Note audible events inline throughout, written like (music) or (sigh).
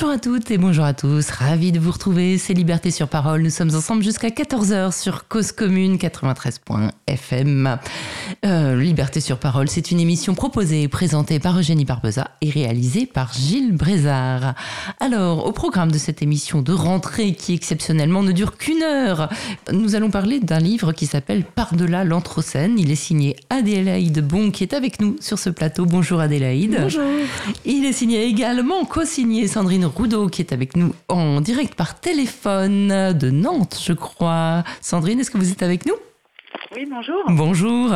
Bonjour à toutes et bonjour à tous, ravi de vous retrouver, c'est Liberté sur Parole, nous sommes ensemble jusqu'à 14h sur Cause Commune 93.fm. Euh, Liberté sur Parole, c'est une émission proposée et présentée par Eugénie Barbeza et réalisée par Gilles Brézard. Alors, au programme de cette émission de rentrée qui exceptionnellement ne dure qu'une heure, nous allons parler d'un livre qui s'appelle Par-delà l'Anthropocène. Il est signé Adélaïde Bon qui est avec nous sur ce plateau. Bonjour Adélaïde. Bonjour. Il est signé également, co-signé Sandrine Sandrine Roudot qui est avec nous en direct par téléphone de Nantes, je crois. Sandrine, est-ce que vous êtes avec nous? Oui, bonjour. Bonjour.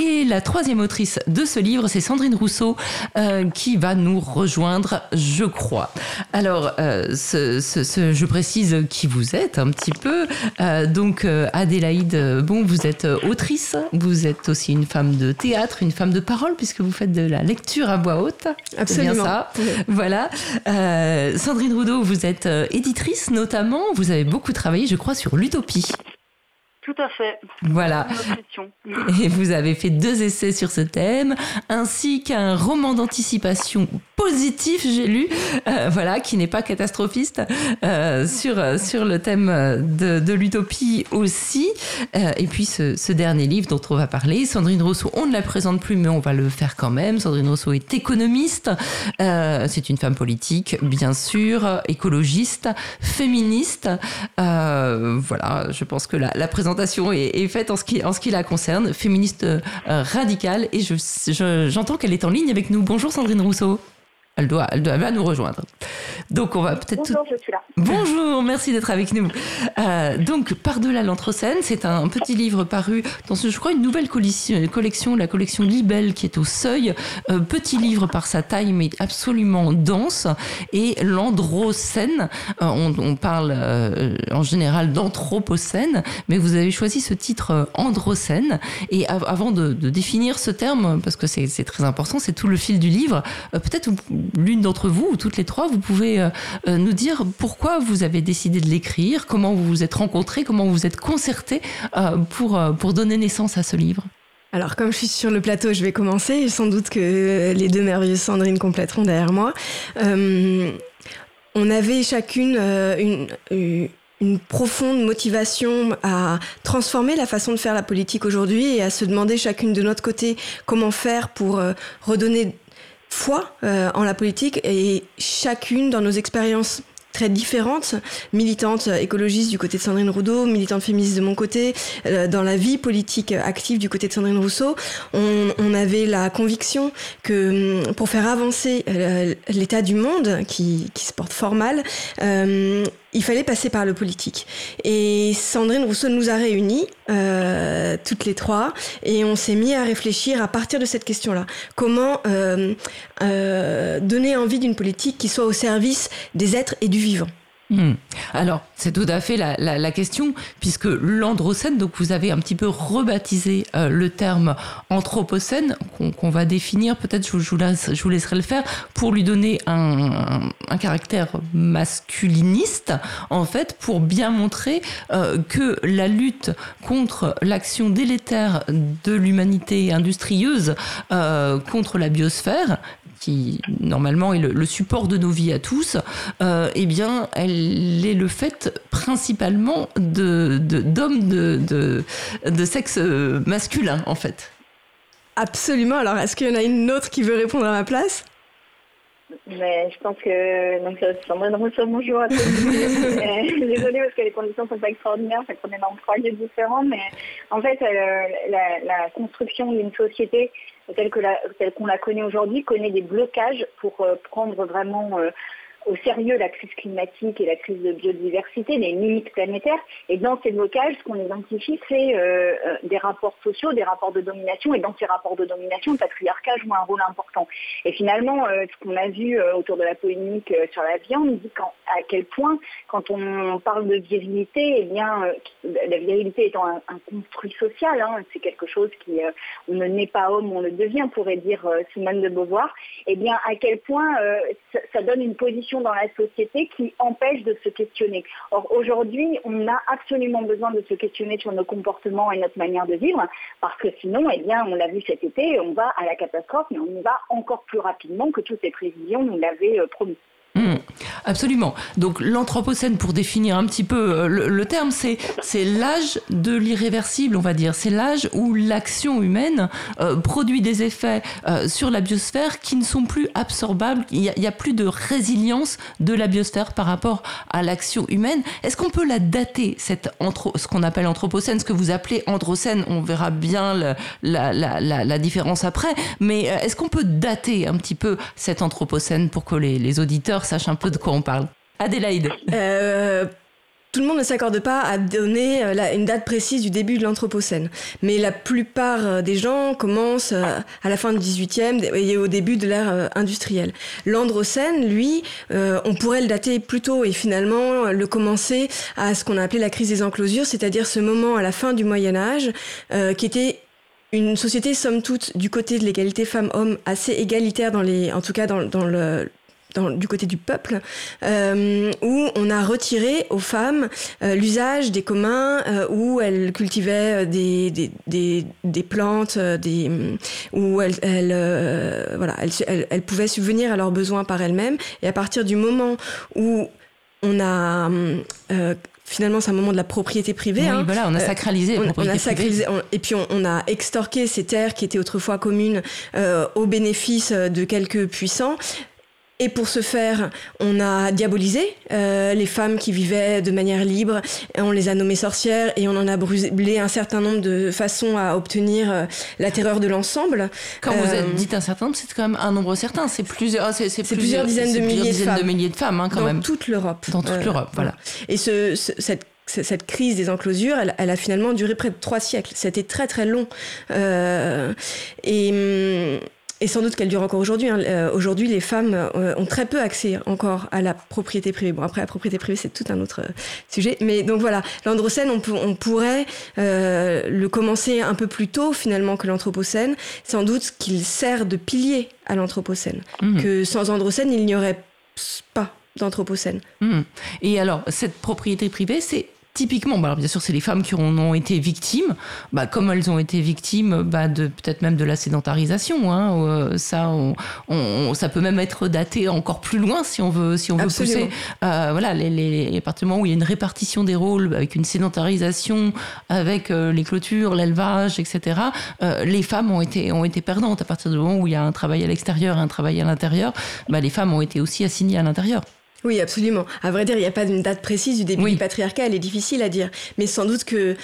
Et la troisième autrice de ce livre, c'est Sandrine Rousseau, euh, qui va nous rejoindre, je crois. Alors, euh, ce, ce, je précise qui vous êtes un petit peu. Euh, donc, Adélaïde, bon, vous êtes autrice, vous êtes aussi une femme de théâtre, une femme de parole, puisque vous faites de la lecture à voix haute. Absolument. Bien ça. Voilà. Sandrine Roudot, vous êtes éditrice notamment. Vous avez beaucoup travaillé, je crois, sur l'utopie. Tout à fait. Voilà. Et vous avez fait deux essais sur ce thème, ainsi qu'un roman d'anticipation positif, j'ai lu, euh, voilà, qui n'est pas catastrophiste, euh, sur, sur le thème de, de l'utopie aussi. Euh, et puis ce, ce, dernier livre dont on va parler, Sandrine Rousseau, on ne la présente plus, mais on va le faire quand même. Sandrine Rousseau est économiste, c'est une femme politique, bien sûr, écologiste, féministe. voilà, je pense que la, la présentation présentation est, faite en ce, qui, en ce qui la concerne, féministe euh, radicale, et j'entends je, qu'elle est en ligne avec nous. Bonjour Sandrine Rousseau. Elle doit, elle doit nous rejoindre. Donc on va peut-être. Bonjour, je suis là. Bonjour, merci d'être avec nous. Euh, donc par-delà l'Anthropocène, c'est un petit livre paru dans, je crois, une nouvelle collection, la collection Libelle qui est au seuil. Euh, petit livre par sa taille, mais absolument dense. Et l'Androcène, euh, on, on, parle en général d'Anthropocène, mais vous avez choisi ce titre Androcène. Et av avant de, de, définir ce terme, parce que c'est très important, c'est tout le fil du livre, peut-être l'une d'entre vous, ou toutes les trois, vous pouvez euh, euh, nous dire pourquoi vous avez décidé de l'écrire, comment vous vous êtes rencontrés, comment vous vous êtes concertés euh, pour, pour donner naissance à ce livre alors, comme je suis sur le plateau, je vais commencer. Sans doute que les deux merveilleuses Sandrine compléteront derrière moi. On avait chacune une, profonde motivation à transformer la façon de faire la politique aujourd'hui et à se demander chacune de notre côté comment faire pour redonner foi euh, en la politique et chacune dans nos expériences très différentes, militantes écologistes du côté de Sandrine Roudot, militante féministe de mon côté, euh, dans la vie politique active du côté de Sandrine Rousseau, on, avait la conviction que pour faire avancer euh, l'état du monde qui, qui, se porte fort mal, il fallait passer par le politique. Et Sandrine Rousseau nous a réunis, euh, toutes les trois, et on s'est mis à réfléchir à partir de cette question-là. Comment euh, euh, donner envie d'une politique qui soit au service des êtres et du vivant Mmh. Alors, c'est tout à fait la, question, puisque l'androcène, donc vous avez un petit peu rebaptisé euh, le terme anthropocène, qu'on qu va définir, peut-être je, vous laisserai le faire, pour lui donner un caractère masculiniste, en fait, pour bien montrer euh, que la lutte contre l'action délétère de l'humanité industrieuse euh, contre la biosphère qui normalement est le, le, support de nos vies à tous, euh, eh bien, elle est le fait principalement de d'hommes de, de, de, de, sexe masculin, en fait. Absolument. Alors, est-ce qu'il y en a une autre qui veut répondre à ma place? Mais je pense que donc Sandrine Rousseau, bonjour à tous. (laughs) Désolée parce que les conditions sont pas extraordinaires, fait qu'on est dans trois lieux différents, mais en fait euh, la, la, construction d'une société telle que la, qu'on la connaît aujourd'hui connaît des blocages pour euh, prendre vraiment euh, au sérieux la crise climatique et la crise de biodiversité, les limites planétaires. Et dans ces blocages, ce qu'on identifie, c'est euh, des rapports sociaux, des rapports de domination. Et dans ces rapports de domination, le patriarcat joue un rôle important. Et finalement, euh, ce qu'on a vu euh, autour de la polémique euh, sur la viande dit quand, à quel point, quand on parle de virilité, eh bien, euh, la virilité étant un, construit social, hein, c'est quelque chose qui, euh, on ne naît pas homme, on le devient, pourrait dire Simone de Beauvoir. Eh bien, à quel point ça donne une position dans la société qui empêche de se questionner. Or, aujourd'hui, on a absolument besoin de se questionner sur nos comportements et notre manière de vivre, parce que sinon, eh bien, on l'a vu cet été, on va à la catastrophe, mais on y va encore plus rapidement que toutes les prévisions nous l'avaient euh, promis. Absolument. Donc l'Anthropocène, pour définir un petit peu euh, le, terme, c'est l'âge de l'irréversible, on va dire. C'est l'âge où l'action humaine euh, produit des effets euh, sur la biosphère qui ne sont plus absorbables. Il n'y a, plus de résilience de la biosphère par rapport à l'action humaine. Est-ce qu'on peut la dater, cette ce qu'on appelle Anthropocène, ce que vous appelez Androcène? On verra bien la, différence après. Mais est-ce qu'on peut dater un petit peu cet Anthropocène pour que les auditeurs sachent un peu de quoi on parle. Adélaïde. Euh, tout le monde ne s'accorde pas à donner euh, une date précise du début de l'Anthropocène. Mais la plupart euh, des gens commencent à la fin du 18e et au début de l'ère industrielle. L'Androcène, lui, on pourrait le dater plus tôt et finalement le commencer à ce qu'on a appelé la crise des enclosures, c'est-à-dire ce moment à la fin du Moyen Âge qui était une société, somme toute, du côté de l'égalité femmes-hommes, assez égalitaire dans les, en tout cas dans, dans le, du côté du peuple, euh, où on a retiré aux femmes euh, l'usage des communs, euh, où elles cultivaient des, des, des, des plantes, des, où elles, elles voilà, elles, elles, pouvaient subvenir à leurs besoins par elles-mêmes. Et à partir du moment où on a finalement c'est un moment de la propriété privée. Oui, hein. voilà, on a sacralisé on, a sacralisé, et puis on, a extorqué ces terres qui étaient autrefois communes au bénéfice de quelques puissants. Et pour ce faire, on a diabolisé euh, les femmes qui vivaient de manière libre, on les a nommées sorcières et on en a brûlé un certain nombre de façons à obtenir euh, la terreur de l'ensemble. Quand vous euh, dites un certain nombre, c'est quand même un nombre certain, c'est plusieurs, c'est, plusieurs, dizaines, de, milliers de, femmes. de milliers de femmes, hein, quand Dans même. toute l'Europe. Dans toute l'Europe, voilà. Et ce, cette cette crise des enclosures, elle, elle, a finalement duré près de trois siècles. C'était très très long. Euh, et, hum, et sans doute qu'elle dure encore aujourd'hui. Hein. Euh, aujourd'hui, les femmes euh, ont très peu accès encore à la propriété privée. Bon, après, la propriété privée, c'est tout un autre euh, sujet. Mais donc voilà, l'Androcène, on, on, pourrait le commencer un peu plus tôt finalement que l'Anthropocène. Sans doute qu'il sert de pilier à l'Anthropocène. Mmh. Que sans Androcène, il n'y aurait pas d'Anthropocène. Mmh. Et alors, cette propriété privée, c'est typiquement, bah alors bien sûr, c'est les femmes qui en ont été victimes, bah, comme elles ont été victimes bah, de peut-être même de la sédentarisation. Hein, euh, ça, on, ça peut même être daté encore plus loin si on veut, si on veut pousser. Euh, voilà, les, les, les où il y a une répartition des rôles avec une sédentarisation, avec euh, les clôtures, l'élevage, etc. les femmes ont été ont été perdantes à partir du moment où il y a un travail à l'extérieur, et un travail à l'intérieur. Bah, les femmes ont été aussi assignées à l'intérieur. Oui, absolument. À vrai dire, il n'y a pas d'une date précise du début du patriarcat, elle est difficile à dire. Mais sans doute que euh,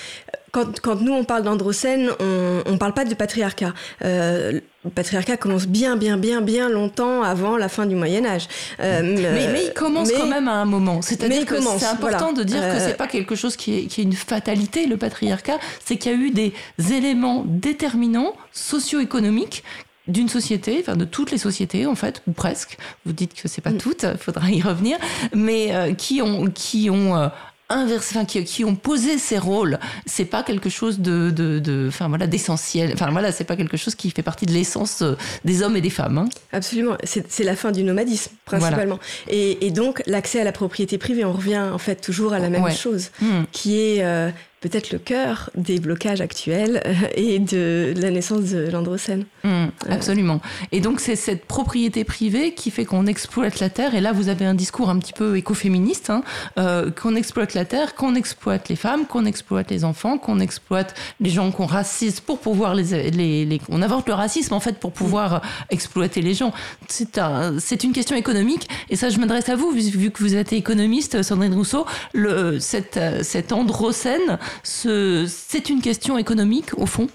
quand, quand nous, on parle d'androcène, on ne parle pas de patriarcat. Euh, le patriarcat commence bien, bien, bien, bien longtemps avant la fin du Moyen Âge. Euh, mais, mais, il commence quand même à un moment. C'est-à-dire que c'est important de dire que c'est pas quelque chose qui est, qui est une fatalité, le patriarcat. C'est qu'il y a eu des éléments déterminants socio-économiques d'une société, enfin de toutes les sociétés en fait, ou presque. Vous dites que c'est pas mm. toutes, il (laughs) faudra y revenir, mais euh, qui ont qui ont euh, inversé, enfin qui, qui, ont posé ces rôles. C'est pas quelque chose de, de, enfin voilà, d'essentiel. Enfin voilà, c'est pas quelque chose qui fait partie de l'essence euh, des hommes et des femmes. Hein. Absolument, c'est la fin du nomadisme principalement. Et, et, donc l'accès à la propriété privée, on revient en fait toujours à la même chose, mm. qui est peut-être le cœur des blocages actuels euh, et de la naissance de l'androcène. Mmh, absolument. Et donc c'est cette propriété privée qui fait qu'on exploite la terre. Et là, vous avez un discours un petit peu écoféministe, hein, euh, qu'on exploite la terre, qu'on exploite les femmes, qu'on exploite les enfants, qu'on exploite les gens qu'on racise pour pouvoir les, les, les, on invente le racisme en fait pour pouvoir exploiter les gens. C'est un, c'est une question économique. Et ça, je m'adresse à vous vu, que vous êtes économiste, Sandrine Rousseau. Le, cette, cette androcène c'est une question économique au fond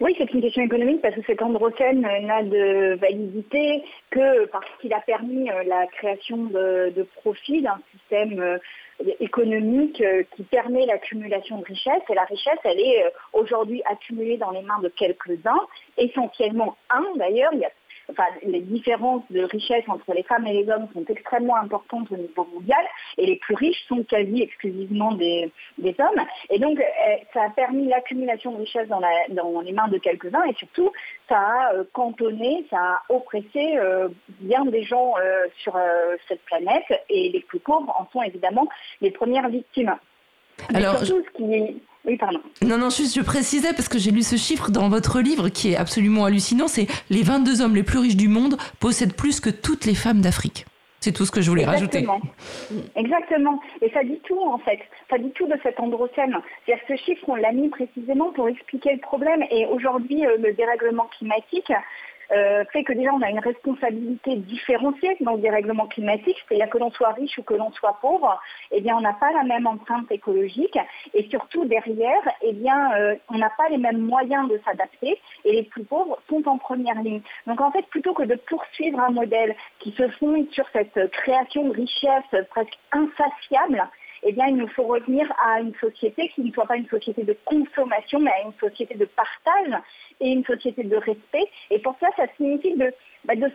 oui, c'est une question économique parce que cet androcène n'a de validité que parce qu'il a permis euh, la création de, profits d'un système euh, économique euh, qui permet l'accumulation de richesses. Et la richesse, elle est aujourd'hui accumulée dans les mains de quelques-uns, essentiellement un d'ailleurs. Enfin, les différences de richesse entre les femmes et les hommes sont extrêmement importantes au niveau mondial et les plus riches sont quasi exclusivement des, hommes. Et donc, euh, ça a permis l'accumulation de richesses dans, les mains de quelques-uns et surtout, ça a euh, cantonné, ça a oppressé euh, bien des gens sur cette planète et les plus pauvres en sont évidemment les premières victimes. Alors, surtout, ce qui est oui, pardon. Non, non, juste je précisais parce que j'ai lu ce chiffre dans votre livre qui est absolument hallucinant. C'est les 22 hommes les plus riches du monde possèdent plus que toutes les femmes d'Afrique. C'est tout ce que je voulais Exactement. rajouter. Exactement. Et ça dit tout, en fait. Ça dit tout de cet androcène. C'est-à-dire que ce chiffre, on l'a mis précisément pour expliquer le problème. Et aujourd'hui, euh, le dérèglement climatique, euh, fait que déjà on a une responsabilité différenciée dans le dérèglement climatique, c'est-à-dire que l'on soit riche ou que l'on soit pauvre, eh bien on n'a pas la même empreinte écologique et surtout derrière, eh bien euh, on n'a pas les mêmes moyens de s'adapter et les plus pauvres sont en première ligne. Donc en fait, plutôt que de poursuivre un modèle qui se fonde sur cette création de richesse presque insatiable, eh bien, il nous faut revenir à une société qui ne soit pas une société de consommation, mais à une société de partage et une société de respect. Et pour ça, ça signifie de, bah, de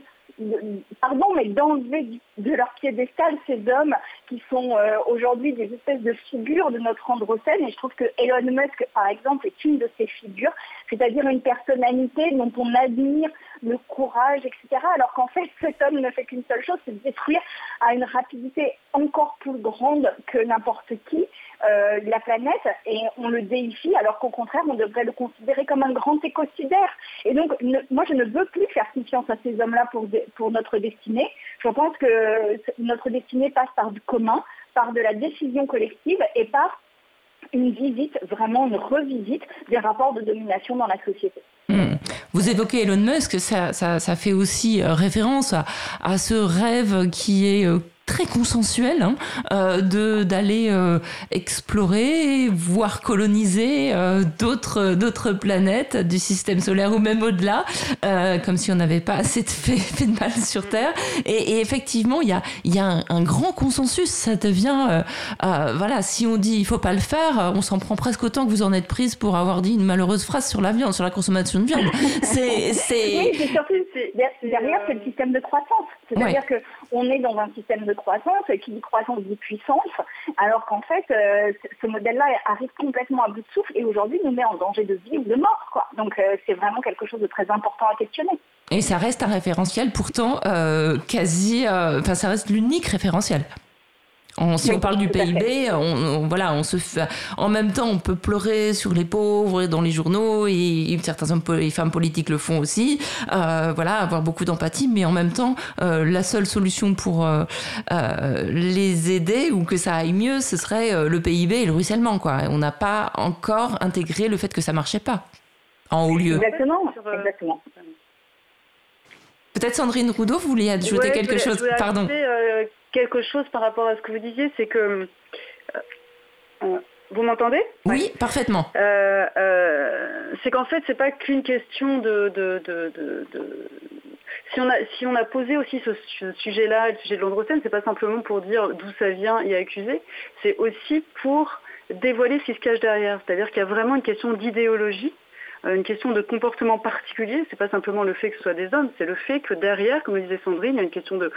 pardon, mais d'enlever de leur piédestal ces hommes qui sont euh, aujourd'hui des espèces de figures de notre androcène. Et je trouve que Elon Musk, par exemple, est une de ces figures, c'est-à-dire une personnalité dont on admire le courage, etc. Alors qu'en fait, cet homme ne fait qu'une seule chose, c'est de détruire à une rapidité encore plus grande que n'importe qui euh, la planète et on le déifie alors qu'au contraire, on devrait le considérer comme un grand écocidaire. Et donc, moi, je ne veux plus faire confiance à ces hommes-là pour, pour notre destinée. Je pense que notre destinée passe par du commun, par de la décision collective et par une visite, vraiment une revisite des rapports de domination dans la société. Hmm. Vous évoquez Elon Musk, ça, ça, fait aussi euh, référence à, à, ce rêve qui est euh, très consensuel hein, euh, de d'aller euh, explorer, voire coloniser euh, d'autres d'autres planètes du système solaire ou même au-delà, euh, comme si on n'avait pas assez de fait, (laughs) fait, de mal sur Terre. Et, et effectivement, il y a il y a un, un, grand consensus. Ça devient euh, voilà, si on dit il faut pas le faire, on s'en prend presque autant que vous en êtes prise pour avoir dit une malheureuse phrase sur la viande, sur la consommation de viande. (laughs) C'est c'est oui, surtout derrière c'est le système de croissance. C'est-à-dire ouais. que on est dans un système de croissance, qui dit croissance dit puissance, alors qu'en fait, euh, ce modèle-là arrive complètement à bout de souffle et aujourd'hui nous met en danger de vie ou de mort. Donc euh, c'est vraiment quelque chose de très important à questionner. Et ça reste un référentiel pourtant euh, quasi, enfin ça reste l'unique référentiel. On, si oui, on parle du PIB, on, on, voilà, on se fait, en même temps, on peut pleurer sur les pauvres dans les journaux et, et certains hommes et femmes politiques le font aussi. Euh, voilà, avoir beaucoup d'empathie, mais en même temps, euh, la seule solution pour euh, les aider ou que ça aille mieux, ce serait le PIB et le ruissellement. Quoi. On n'a pas encore intégré le fait que ça marchait pas en haut lieu. Exactement. Exactement. Peut-être Sandrine Roudot, vous vouliez ajouter ouais, quelque voulais, chose? Pardon. Ajouter, euh, quelque chose par rapport à ce que vous disiez, c'est que euh, euh, vous m'entendez? Oui, ouais. parfaitement. Euh, c'est qu'en fait, c'est pas qu'une question de, de, de, de, Si on, a, si on a posé aussi ce, ce sujet-là, le sujet de l'androcène, c'est pas simplement pour dire d'où ça vient et accuser, c'est aussi pour dévoiler ce qui se cache derrière. C'est-à-dire qu'il y a vraiment une question d'idéologie une question de comportement particulier. C'est pas simplement le fait que ce soit des hommes, c'est le fait que derrière, comme le disait Sandrine, il y a une question de,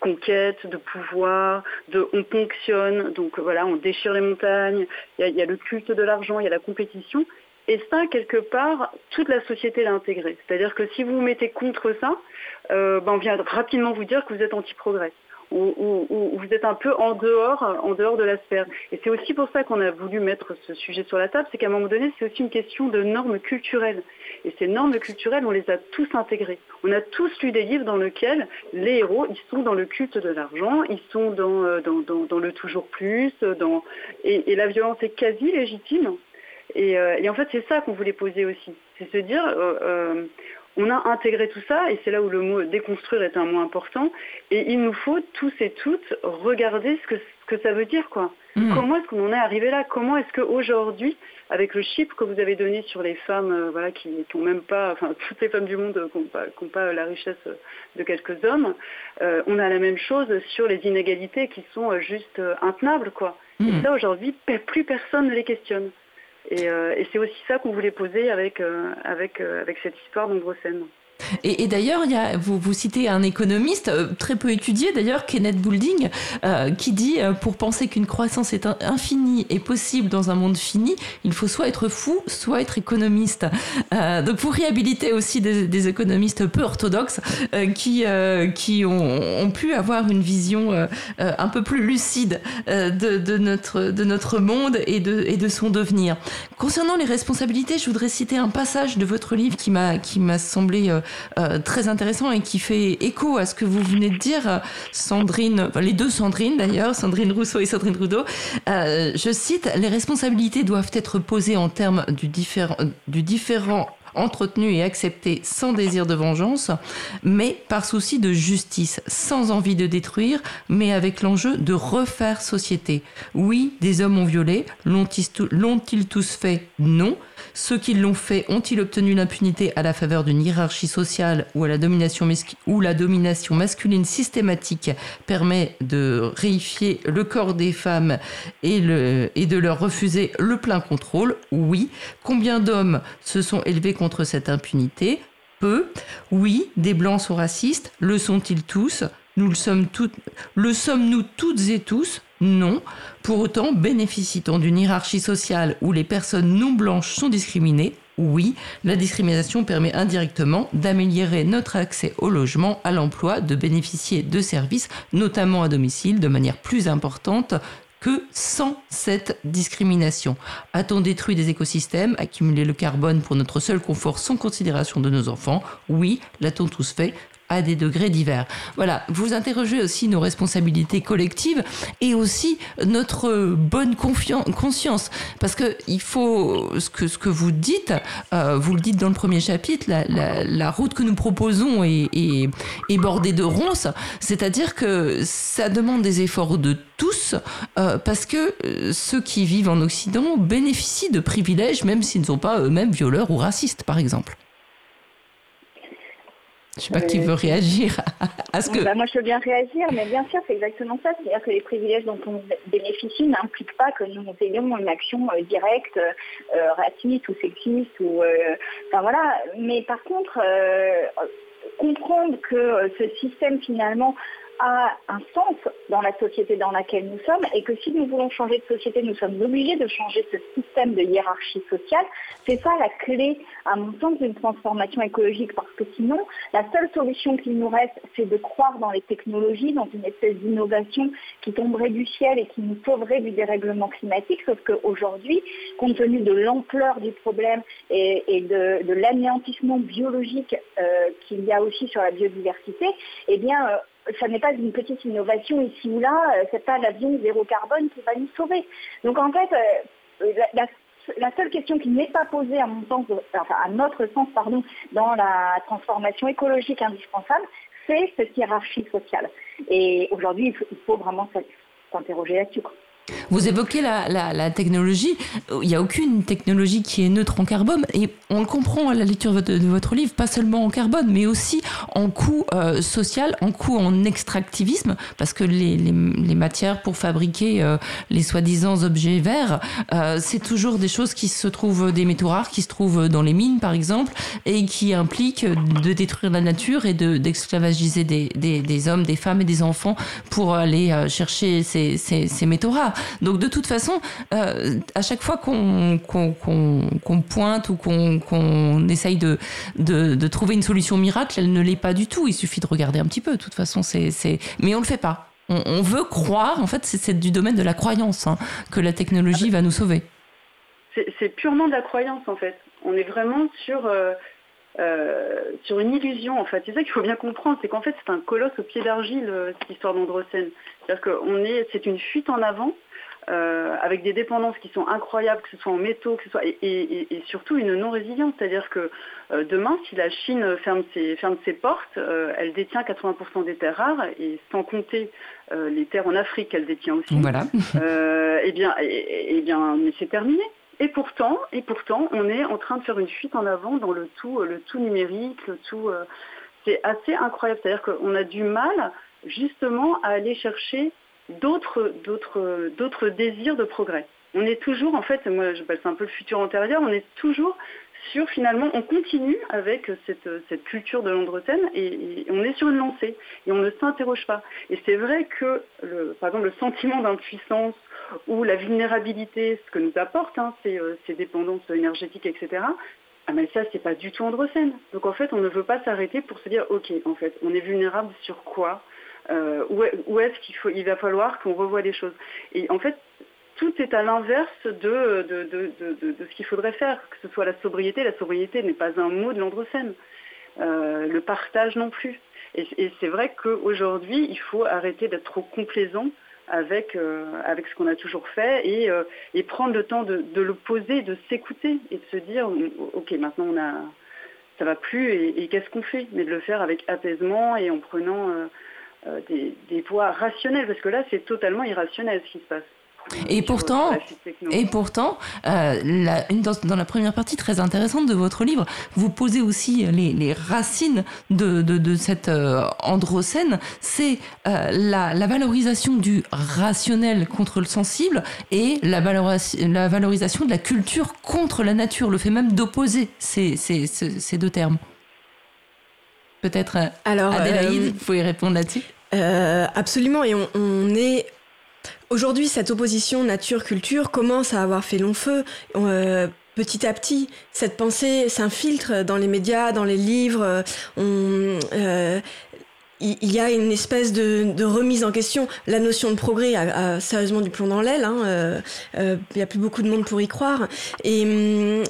conquête, de pouvoir, de on ponctionne, donc voilà, on déchire les montagnes. Il y a, il y a le culte de l'argent, il y a la compétition. Et ça, quelque part, toute la société l'a intégré. C'est-à-dire que si vous vous mettez contre ça, euh, ben on vient rapidement vous dire que vous êtes anti-progrès où, vous êtes un peu en dehors, en dehors de la sphère. Et c'est aussi pour ça qu'on a voulu mettre ce sujet sur la table, c'est qu'à un moment donné, c'est aussi une question de normes culturelles. Et ces normes culturelles, on les a tous intégrées. On a tous lu des livres dans lesquels les héros, ils sont dans le culte de l'argent, ils sont dans, dans, le toujours plus, dans... Et, la violence est quasi légitime. Et, euh, et en fait, c'est ça qu'on voulait poser aussi. C'est se dire, euh, euh, on a intégré tout ça, et c'est là où le mot déconstruire est un mot important, et il nous faut tous et toutes regarder ce que, ce que ça veut dire, quoi. Mmh. Comment est-ce qu'on en est arrivé là? Comment est-ce qu'aujourd'hui, avec le chiffre que vous avez donné sur les femmes euh, voilà, qui n'ont même pas, (laughs) enfin toutes les femmes du monde qui n'ont pas, pas, la richesse de quelques hommes, euh, on a la même chose sur les inégalités qui sont juste euh, intenables, quoi. Mmh. Et ça, aujourd'hui, plus personne ne les questionne. Et, euh, et c'est aussi ça qu'on voulait poser avec, euh, avec, euh, avec cette histoire d'Androcène. Et, et d'ailleurs, vous, vous citez un économiste euh, très peu étudié, d'ailleurs, Kenneth Boulding, euh, qui dit euh, pour penser qu'une croissance est infinie et possible dans un monde fini, il faut soit être fou, soit être économiste. Donc, vous réhabilitez aussi des, économistes peu orthodoxes qui, qui ont, pu avoir une vision un peu plus lucide de, de, notre, de notre monde et de, et de son devenir. Concernant les responsabilités, je voudrais citer un passage de votre livre qui m'a semblé très intéressant et qui fait écho à ce que vous venez de dire, Sandrine, les deux Sandrine d'ailleurs, Sandrine Rousseau et Sandrine Rudeau. je cite, les responsabilités doivent être posées en termes du, différent, du différent entretenu et accepté sans désir de vengeance, mais par souci de justice, sans envie de détruire, mais avec l'enjeu de refaire société. Oui, des hommes ont violé, l'ont-ils tous fait? Non. Ceux qui l'ont fait ont-ils obtenu l'impunité à la faveur d'une hiérarchie sociale à la domination où la domination masculine systématique permet de réifier le corps des femmes et de leur refuser le plein contrôle? Oui. Combien d'hommes se sont élevés contre cette impunité? Peu. Oui, des blancs sont racistes? Le sont-ils tous? Nous le sommes, toutes, le sommes-nous toutes et tous? Non. Pour autant, bénéficie-t-on d'une hiérarchie sociale où les personnes non blanches sont discriminées oui, la discrimination permet indirectement d'améliorer notre accès au logement, à l'emploi, de bénéficier de services, notamment à domicile, de manière plus importante que sans cette discrimination. A-t-on détruit des écosystèmes, accumulé le carbone pour notre seul confort sans considération de nos enfants? Oui, l'a-t-on tous fait à des degrés divers. Voilà, vous interrogez aussi nos responsabilités collectives et aussi notre bonne conscience. Parce que il faut, ce que, ce que vous dites, euh, vous le dites dans le premier chapitre, la, route que nous proposons est, est, bordée de ronces, c'est-à-dire que ça demande des efforts de tous, euh, parce que euh, ceux qui vivent en Occident bénéficient de privilèges, même s'ils ne sont pas eux-mêmes violeurs ou racistes, par exemple. Je sais pas qui veut réagir à ce que. Bah, moi, je veux bien réagir, mais bien sûr, c'est exactement ça. C'est-à-dire que les privilèges dont on bénéficie n'impliquent pas que nous ayons une action euh, directe, euh, raciste ou sexiste ou. Euh, enfin voilà. Mais par contre, comprendre que ce système finalement a un sens dans la société dans laquelle nous sommes et que si nous voulons changer de société, nous sommes obligés de changer ce système de hiérarchie sociale. C'est ça la clé, à mon sens, d'une transformation écologique parce que sinon, la seule solution qu'il nous reste, c'est de croire dans les technologies, dans une espèce d'innovation qui tomberait du ciel et qui nous sauverait du dérèglement climatique. Sauf qu'aujourd'hui, compte tenu de l'ampleur du problème et, de, l'anéantissement biologique euh, qu'il y a aussi sur la biodiversité, eh bien, euh, ça n'est pas une petite innovation ici ou là, euh, c'est pas l'avion zéro carbone qui va nous sauver. Donc en fait, euh, la, seule question qui n'est pas posée à mon sens, enfin à notre sens, dans la transformation écologique indispensable, c'est cette hiérarchie sociale. Et aujourd'hui, il faut vraiment s'interroger là-dessus. Vous évoquez la, technologie. Il n'y a aucune technologie qui est neutre en carbone. Et on le comprend à la lecture de, votre livre, pas seulement en carbone, mais aussi en coût euh, social, en coût en extractivisme, parce que les, matières pour fabriquer euh, les soi-disant objets verts, euh, c'est toujours des choses qui se trouvent, des métaux rares qui se trouvent dans les mines, par exemple, et qui impliquent de détruire la nature et d'esclavagiser des, des, hommes, des femmes et des enfants pour aller chercher ces, ces, ces métaux rares. Donc de toute façon, euh, à chaque fois qu'on pointe ou qu'on essaye de, trouver une solution miracle, elle ne l'est pas du tout. Il suffit de regarder un petit peu. De toute façon, c'est mais on le fait pas. On, veut croire. En fait, c'est du domaine de la croyance hein, que la technologie va nous sauver. C'est purement de la croyance en fait. On est vraiment sur euh, euh, sur une illusion en fait. C'est ça qu'il faut bien comprendre, c'est qu'en fait c'est un colosse au pied d'argile cette histoire d'Androcène. C'est-à-dire qu'on est, c'est une fuite en avant euh, avec des dépendances qui sont incroyables, que ce soit en métaux, que ce soit et, surtout une non-résilience. C'est-à-dire que euh, demain, si la Chine ferme ses, ferme ses portes, euh, elle détient 80% des terres rares et sans compter les terres en Afrique qu'elle détient aussi. Voilà. eh bien, et, bien, mais c'est terminé. Et pourtant, et pourtant, on est en train de faire une fuite en avant dans le tout, le tout numérique, le tout. c'est assez incroyable. C'est-à-dire qu'on a du mal justement à aller chercher d'autres, désirs de progrès. On est toujours, en fait, moi j'appelle ça un peu le futur antérieur, on est toujours sur finalement, on continue avec cette, culture de l'androcène et, on est sur une lancée et on ne s'interroge pas. Et c'est vrai que, le, par exemple, le sentiment d'impuissance ou la vulnérabilité, ce que nous apporte hein, ces, euh, ces, dépendances énergétiques, etc., ah mais ça, c'est pas du tout androcène. Donc en fait, on ne veut pas s'arrêter pour se dire, ok, en fait, on est vulnérable sur quoi euh, où, est-ce qu'il va falloir qu'on revoie les choses. Et en fait, tout est à l'inverse de, ce qu'il faudrait faire, que ce soit la sobriété. La sobriété n'est pas un mot de l'androcène. le partage non plus. Et, c'est vrai qu'aujourd'hui, il faut arrêter d'être trop complaisant avec, avec ce qu'on a toujours fait et, prendre le temps de, de le poser, de s'écouter et de se dire, ok, maintenant on a, ça va plus et, qu'est-ce qu'on fait? Mais de le faire avec apaisement et en prenant des, des voies rationnelles, parce que là c'est totalement irrationnel ce qui se passe. Et pourtant, et pourtant euh, la, une, dans, la première partie très intéressante de votre livre, vous posez aussi les, les racines de, de, de cette euh, androcène. C'est euh, la, la, valorisation du rationnel contre le sensible et la, valorisation, la valorisation de la culture contre la nature, le fait même d'opposer ces, ces, ces, deux termes. Peut-être euh, Adélaïde, vous pouvez répondre là-dessus Absolument, et on, on est Aujourd'hui, cette opposition nature-culture commence à avoir fait long feu. Euh, petit à petit, cette pensée s'infiltre dans les médias, dans les livres. Euh, il y a une espèce de, remise en question. La notion de progrès a, sérieusement du plomb dans l'aile. Hein. Euh, il n'y a plus beaucoup de monde pour y croire. Et, hum,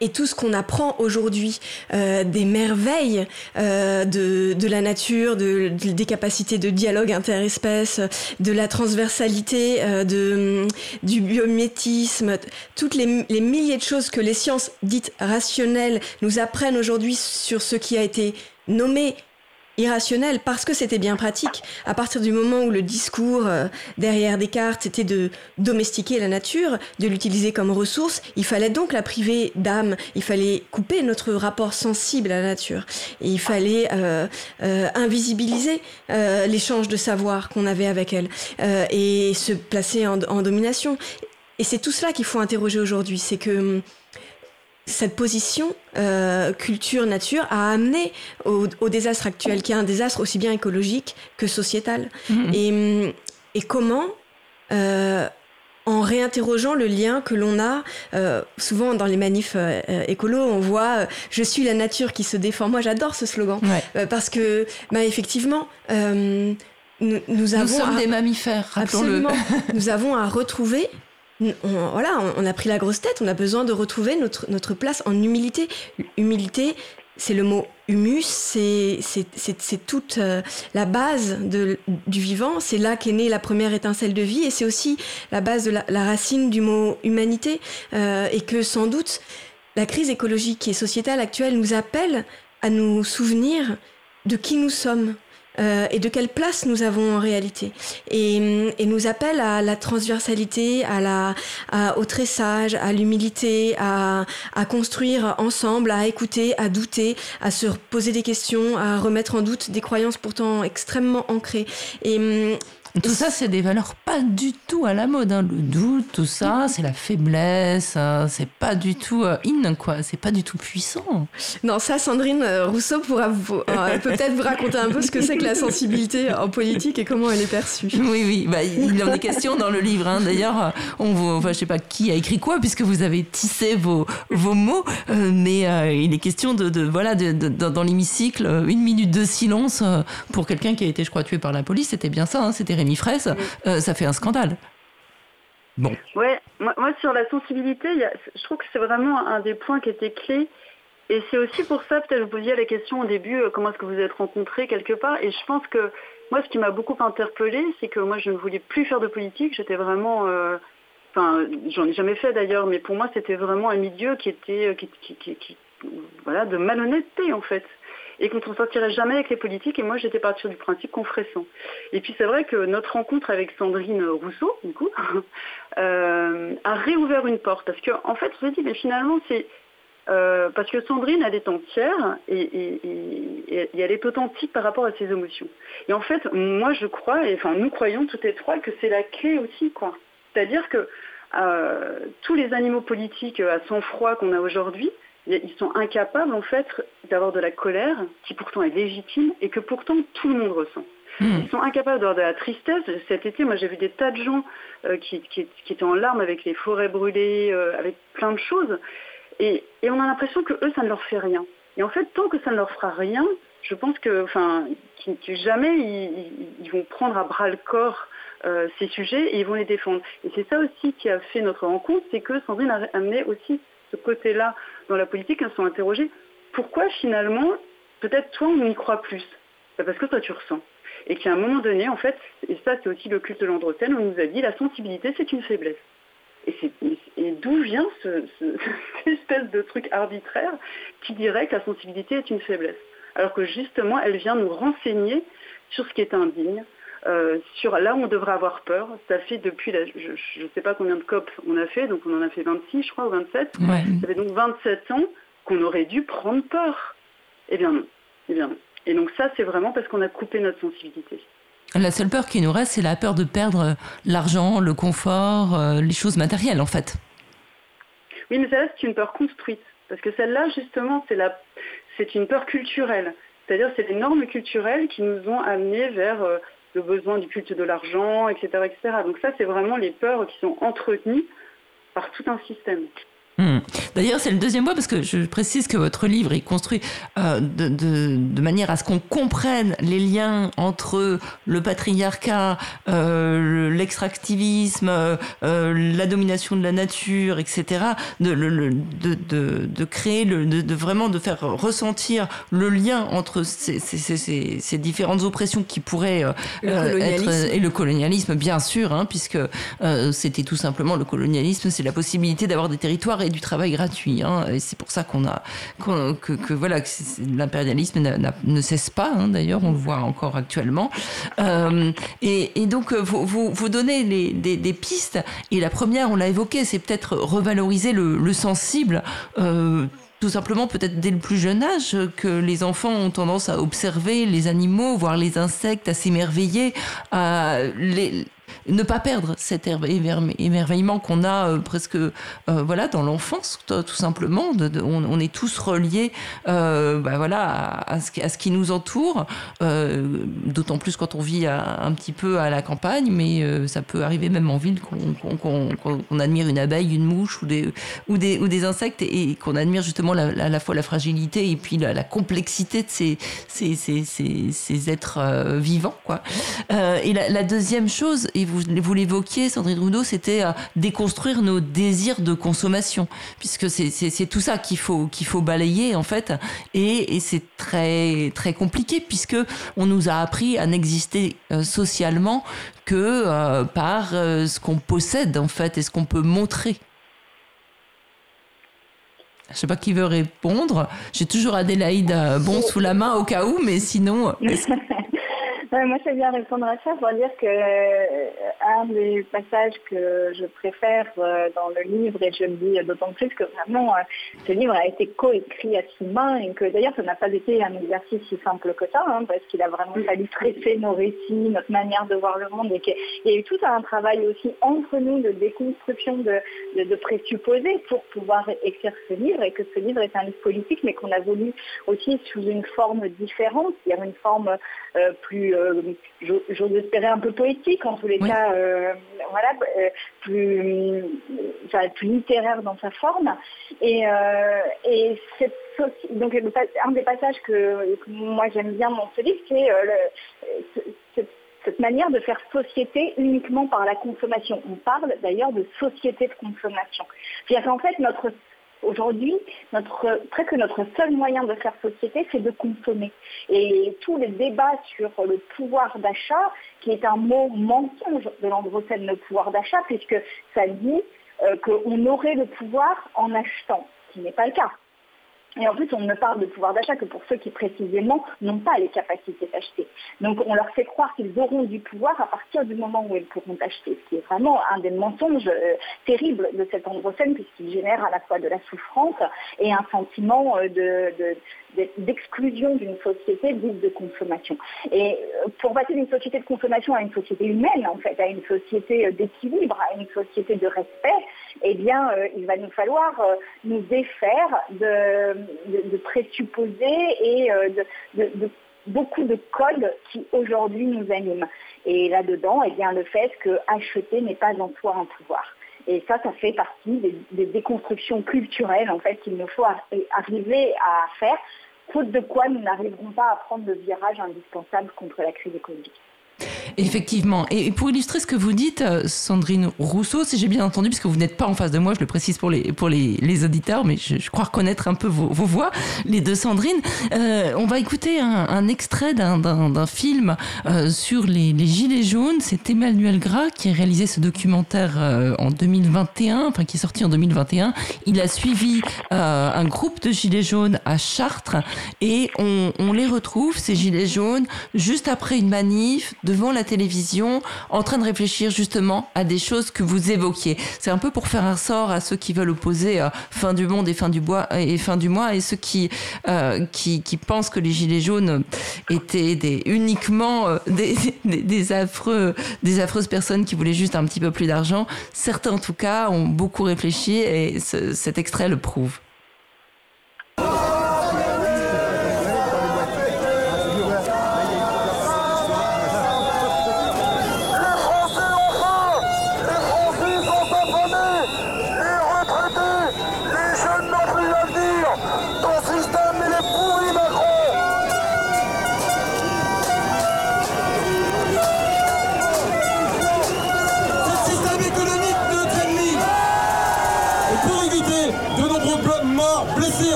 et tout ce qu'on apprend aujourd'hui euh, des merveilles euh, de, de, la nature, de, des capacités de dialogue interespèces, de la transversalité, euh, de, du biométisme, toutes les, les milliers de choses que les sciences dites rationnelles nous apprennent aujourd'hui sur ce qui a été nommé irrationnel parce que c'était bien pratique. À partir du moment où le discours euh, derrière Descartes c'était de domestiquer la nature, de l'utiliser comme ressource, il fallait donc la priver d'âme. Il fallait couper notre rapport sensible à la nature. Et il fallait euh, euh, invisibiliser l'échange de savoir qu'on avait avec elle et se placer en, en domination. Et c'est tout cela qu'il faut interroger aujourd'hui. C'est que hum, cette position euh, culture-nature a amené au, désastre actuel, qui est un désastre aussi bien écologique que sociétal. Mhm. Et, et, comment, euh, en réinterrogeant le lien que l'on a, euh, souvent dans les manifs écolos, on voit Je suis la nature qui se défend ». Moi, j'adore ce slogan, parce que, bah, effectivement, nous, nous, avons... Nous sommes des mammifères, rappelons-le. (laughs) nous avons à retrouver on, a pris la grosse tête, on a besoin de retrouver notre, notre place en humilité. Humilité, c'est le mot humus, c'est toute euh, la base de, du vivant, c'est là qu'est née la première étincelle de vie et c'est aussi la base de la, racine du mot humanité. Euh, et que sans doute la crise écologique et sociétale actuelle nous appelle à nous souvenir de qui nous sommes, euh, et de quelle place nous avons en réalité. Et, et nous appelle à la transversalité, à la, à, au tressage, à l'humilité, à, à construire ensemble, à écouter, à douter, à se poser des questions, à remettre en doute des croyances pourtant extrêmement ancrées. Et tout ça, c'est des valeurs pas du tout à la mode. Hein. Le doute, tout ça, c'est la faiblesse. Hein. C'est pas du tout euh, in, quoi. C'est pas du tout puissant. Non, ça, Sandrine euh, Rousseau pourra euh, peut être vous raconter un peu ce que c'est que la sensibilité en politique et comment elle est perçue. Oui, oui. Bah, il en est question dans le livre. Hein. D'ailleurs, on vous, enfin, je sais pas qui a écrit quoi, puisque vous avez tissé vos, vos mots. mais il est question de, de voilà, de, dans l'hémicycle, une minute de silence pour quelqu'un qui a été, je crois, tué par la police. C'était bien ça. Hein. C'était Rémi Fraisse, euh, ça fait un scandale. Bon. Ouais, moi, sur la sensibilité, je trouve que c'est vraiment un des points qui était clé. Et c'est aussi pour ça, peut-être vous posiez la question au début, euh, comment est-ce que vous êtes rencontrés quelque part. Et je pense que moi, ce qui m'a beaucoup interpellée, c'est que moi, je ne voulais plus faire de politique. J'étais vraiment... Euh, enfin, j'en ai jamais fait d'ailleurs, mais pour moi, c'était vraiment un milieu qui était... qui, voilà, de malhonnêteté, en fait et qu'on ne sortirait jamais avec les politiques. Et moi, j'étais partie du principe qu'on ferait ça. Et puis, c'est vrai que notre rencontre avec Sandrine Rousseau, du coup, (laughs) euh, a réouvert une porte. Parce qu'en en fait, je me dit, mais finalement, c'est euh, parce que Sandrine, elle est entière et, elle est authentique par rapport à ses émotions. Et en fait, moi, je crois, et enfin, nous croyons toutes les trois que c'est la clé aussi, quoi. C'est-à-dire que euh, tous les animaux politiques à sang-froid qu'on a aujourd'hui, ils sont incapables en fait d'avoir de la colère qui pourtant est légitime et que pourtant tout le monde ressent. Hmm. Ils sont incapables d'avoir de la tristesse. Cet été, moi j'ai vu des tas de gens euh, qui, étaient en larmes avec les forêts brûlées, euh, avec plein de choses. Et, on a l'impression que eux, ça ne leur fait rien. Et en fait, tant que ça ne leur fera rien, je pense que, enfin, jamais ils, vont prendre à bras le corps euh, ces sujets et ils vont les défendre. Et c'est ça aussi qui a fait notre rencontre, c'est que Sandrine a amené aussi ce côté-là dans la politique, elles sont interrogées pourquoi finalement, peut-être toi, on y croit plus? Parce que toi, tu ressens. Et qu'à un moment donné, en fait, et ça, c'est aussi le culte de l'androcène, on nous a dit la sensibilité, c'est une faiblesse. Et, d'où vient ce, (laughs) cette espèce de truc arbitraire qui dirait que la sensibilité est une faiblesse? Alors que justement, elle vient nous renseigner sur ce qui est indigne, euh, sur là où on devrait avoir peur. Ça fait depuis, je ne sais pas combien de COP on a fait, donc on en a fait 26, je crois, ou 27. Ça fait donc 27 ans qu'on aurait dû prendre peur. Eh bien non. Eh bien non. Et donc ça, c'est vraiment parce qu'on a coupé notre sensibilité. La seule peur qui nous reste, c'est la peur de perdre l'argent, le confort, euh, les choses matérielles, en fait. Oui, mais celle-là, c'est une peur construite. Parce que celle-là, justement, c'est, la... c'est une peur culturelle. C'est-à-dire, c'est les normes culturelles qui nous ont amenés vers euh, le besoin du culte de l'argent, etc., etc. Donc ça, c'est vraiment les peurs qui sont entretenues par tout un système. Hmm. D'ailleurs, c'est le deuxième point parce que je précise que votre livre est construit euh, de, de, de, manière à ce qu'on comprenne les liens entre le patriarcat, euh, l'extractivisme, euh, la domination de la nature, etc. De, le, de, de créer, le, de, vraiment de faire ressentir le lien entre ces, ces, ces, ces différentes oppressions qui pourraient être et le colonialisme, bien sûr, hein, puisque c'était tout simplement le colonialisme, c'est la possibilité d'avoir des territoires du travail gratuit. Hein, c'est pour ça qu'on a que, voilà l'impérialisme ne cesse pas. Hein, d'ailleurs, on le voit encore actuellement. Euh, et, donc vous, vous, donnez des, pistes. Et la première, on l'a évoqué, c'est peut-être revaloriser le, sensible. Euh, tout simplement peut-être dès le plus jeune âge que les enfants ont tendance à observer les animaux, voir les insectes, à s'émerveiller, ne pas perdre cet émerveillement qu'on a euh, presque euh, voilà dans l'enfance tout simplement. On, est tous reliés euh, bah, voilà à, ce, qui nous entoure d'autant plus quand on vit un petit peu à la campagne mais ça peut arriver même en ville qu'on admire une abeille une mouche ou des ou des, ou des insectes et, qu'on admire justement à la fois la fragilité et puis la, complexité de ces ces, ces, ces, êtres vivants quoi. Et la, la deuxième chose et vous, vous l'évoquiez, Sandrine Roudot, c'était à déconstruire nos désirs de consommation, puisque c'est tout ça qu'il faut, qu'il faut balayer en fait, et, c'est très très compliqué puisque on nous a appris à n'exister euh, socialement que euh, par euh, ce qu'on possède en fait et ce qu'on peut montrer. Je sais pas qui veut répondre. J'ai toujours Adélaïde bon sous la main au cas où, mais sinon. (laughs) moi, je vais bien répondre à ça pour dire que euh, un des passages que je préfère euh, dans le livre, et je le dis d'autant plus que vraiment euh, ce livre a été coécrit à six mains et que d'ailleurs ça n'a pas été un exercice si simple que ça, hein, parce qu'il a vraiment fallu traiter nos récits, notre manière de voir le monde et qu'il y a eu tout un travail aussi entre nous de déconstruction de, de, présupposés pour pouvoir écrire ce livre et que ce livre est un livre politique mais qu'on a voulu aussi sous une forme différente, c'est-à-dire une forme plus euh, j'ose espérer un peu poétique en tous les cas, euh, voilà, euh, plus, plus littéraire dans sa forme. Et, et donc un des passages que, moi j'aime bien dans ce livre, c'est cette manière de faire société uniquement par la consommation. On parle d'ailleurs de société de consommation. C'est-à-dire qu'en fait, notre Aujourd'hui, presque notre seul moyen de faire société, c'est de consommer. Et tous les débats sur le pouvoir d'achat, qui est un mot mensonge de l'androcène, le pouvoir d'achat, puisque ça dit euh, qu'on aurait le pouvoir en achetant, ce qui n'est pas le cas. Et en plus, on ne parle de pouvoir d'achat que pour ceux qui précisément n'ont pas les capacités d'acheter. Donc on leur fait croire qu'ils auront du pouvoir à partir du moment où ils pourront acheter, ce qui est vraiment un des mensonges euh, terribles de cet androcène puisqu'il génère à la fois de la souffrance et un sentiment euh, de, d'exclusion d'une société dite de consommation. Et euh, pour passer d'une société de consommation à une société humaine, en fait, à une société d'équilibre, à une société de respect, eh bien, il va nous falloir nous défaire de présupposés et euh, de, beaucoup de codes qui aujourd'hui nous animent. Et là-dedans, eh bien, le fait que acheter n'est pas en soi un pouvoir. Et ça, ça fait partie des, déconstructions culturelles en fait qu'il nous faut arriver à faire, faute de quoi nous n'arriverons pas à prendre le virage indispensable contre la crise économique. Effectivement. Et pour illustrer ce que vous dites, euh, Sandrine Rousseau, si j'ai bien entendu, puisque vous n'êtes pas en face de moi, je le précise pour les, pour les, les auditeurs, mais je, crois reconnaître un peu vos, vos voix, les deux Sandrine. Euh, on va écouter un, un extrait d'un film euh, sur les, les, Gilets jaunes. C'est Emmanuel Gras qui a réalisé ce documentaire euh, en 2021, enfin qui est sorti en 2021. Il a suivi euh, un groupe de Gilets jaunes à Chartres et on, on les retrouve, ces Gilets jaunes, juste après une manif, devant télévision en train de réfléchir justement à des choses que vous évoquiez. C'est un peu pour faire un sort à ceux qui veulent opposer euh, fin du monde et fin du, bois, et fin du mois et ceux qui, euh, qui, qui, pensent que les gilets jaunes étaient uniquement euh, (laughs) des, affreux, des affreuses personnes qui voulaient juste un petit peu plus d'argent. Certains en tout cas ont beaucoup réfléchi et ce, cet extrait le prouve.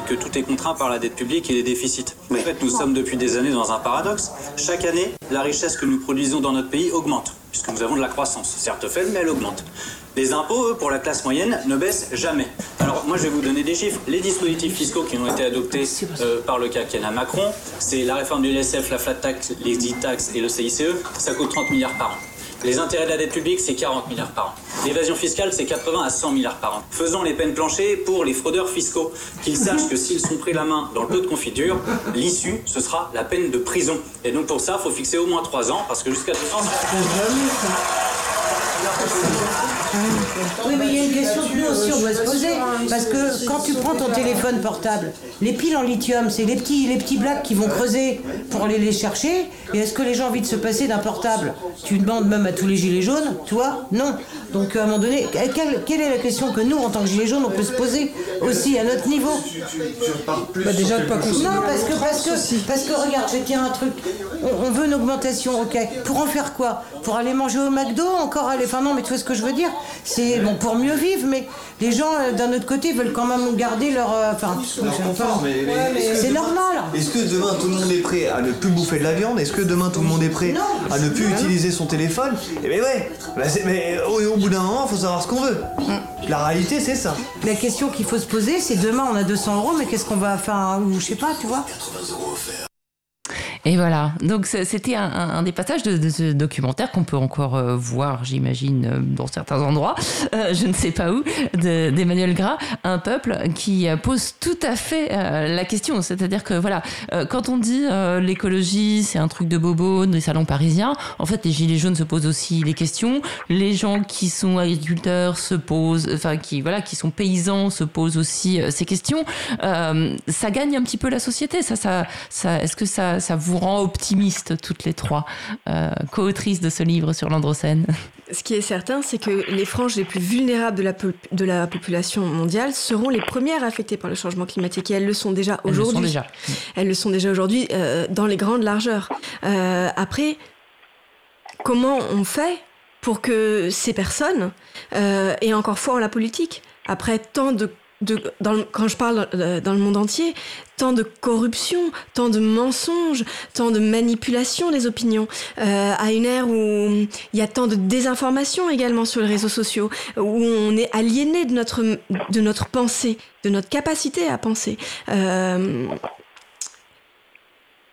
Que tout est contraint par la dette publique et les déficits. En fait, nous sommes depuis des années dans un paradoxe. Chaque année, la richesse que nous produisons dans notre pays augmente, puisque nous avons de la croissance. Certes faible, mais elle augmente. Les impôts, eux, pour la classe moyenne, ne baissent jamais. Alors, moi, je vais vous donner des chiffres. Les dispositifs fiscaux qui ont été adoptés euh, par le quinquennat Macron, c'est la réforme du LSF, la flat tax, les e-tax et le CICE, ça coûte 30 milliards par an. Les intérêts de la dette publique, c'est 40 milliards par an. L'évasion fiscale, c'est 80 à 100 milliards par an. Faisons les peines planchées pour les fraudeurs fiscaux. Qu'ils sachent que s'ils sont pris la main dans le pot de confiture, l'issue, ce sera la peine de prison. Et donc pour ça, il faut fixer au moins 3 ans, parce que jusqu'à 2 ans... Oui, mais il y a une question que nous aussi on doit se poser. Parce que quand tu prends ton téléphone portable, les piles en lithium, c'est les petits, les petits blacks qui vont creuser pour aller les chercher. Et est-ce que les gens ont envie de se passer d'un portable? Tu demandes même à tous les gilets jaunes, toi Non. Donc à un moment donné, quelle, est la question que nous, en tant que gilets jaunes, on peut se poser aussi à notre niveau? Bah Déjà pas Non, parce que, parce que, parce que regarde, je tiens un truc. On, veut une augmentation, ok. Pour en faire quoi? Pour aller manger au McDo Encore? Aller. Enfin non, mais tu vois ce que je veux dire? C'est bon pour mieux vivre, mais les gens euh, d'un autre côté veulent quand même garder leur. Euh, enfin, c'est normal. Est-ce que demain tout le monde est prêt à ne plus bouffer de la viande? Est-ce que demain tout le monde est prêt à ne plus utiliser son téléphone? Eh bien ouais. Bah, mais au, bout d'un moment, il faut savoir ce qu'on veut. Mm. La réalité, c'est ça. La question qu'il faut se poser, c'est demain on a 200 euros, mais qu'est-ce qu'on va faire Ou je sais pas, tu vois. Et voilà, donc c'était un, un, des passages de, de ce documentaire qu'on peut encore euh, voir, j'imagine, euh, dans certains endroits, euh, je ne sais pas où, d'Emmanuel Gras, un peuple qui pose tout à fait la question. C'est-à-dire que voilà, quand on dit l'écologie, c'est un truc de bobo, des salons parisiens, en fait, les gilets jaunes se posent aussi les questions. Les gens qui sont agriculteurs se posent, enfin, qui voilà, qui sont paysans se posent aussi ces questions. ça gagne un petit peu la société. Ça, ça, ça est-ce que ça, ça vous rend optimiste toutes les trois, euh, co-autrices de ce livre sur l'androcène Ce qui est certain, c'est que les franges les plus vulnérables de la, de la population mondiale seront les premières affectées par le changement climatique. Et elles le sont déjà aujourd'hui. Elles le sont déjà aujourd'hui euh, dans les grandes largeurs. Euh, après, comment on fait pour que ces personnes aient encore foi en la politique? Après tant de quand je parle euh, dans le monde entier, tant de corruption, tant de mensonges, tant de manipulation des opinions, euh, à une ère où il y a tant de désinformation également sur les réseaux sociaux, où on est aliéné de notre, de notre pensée, de notre capacité à penser. Euh,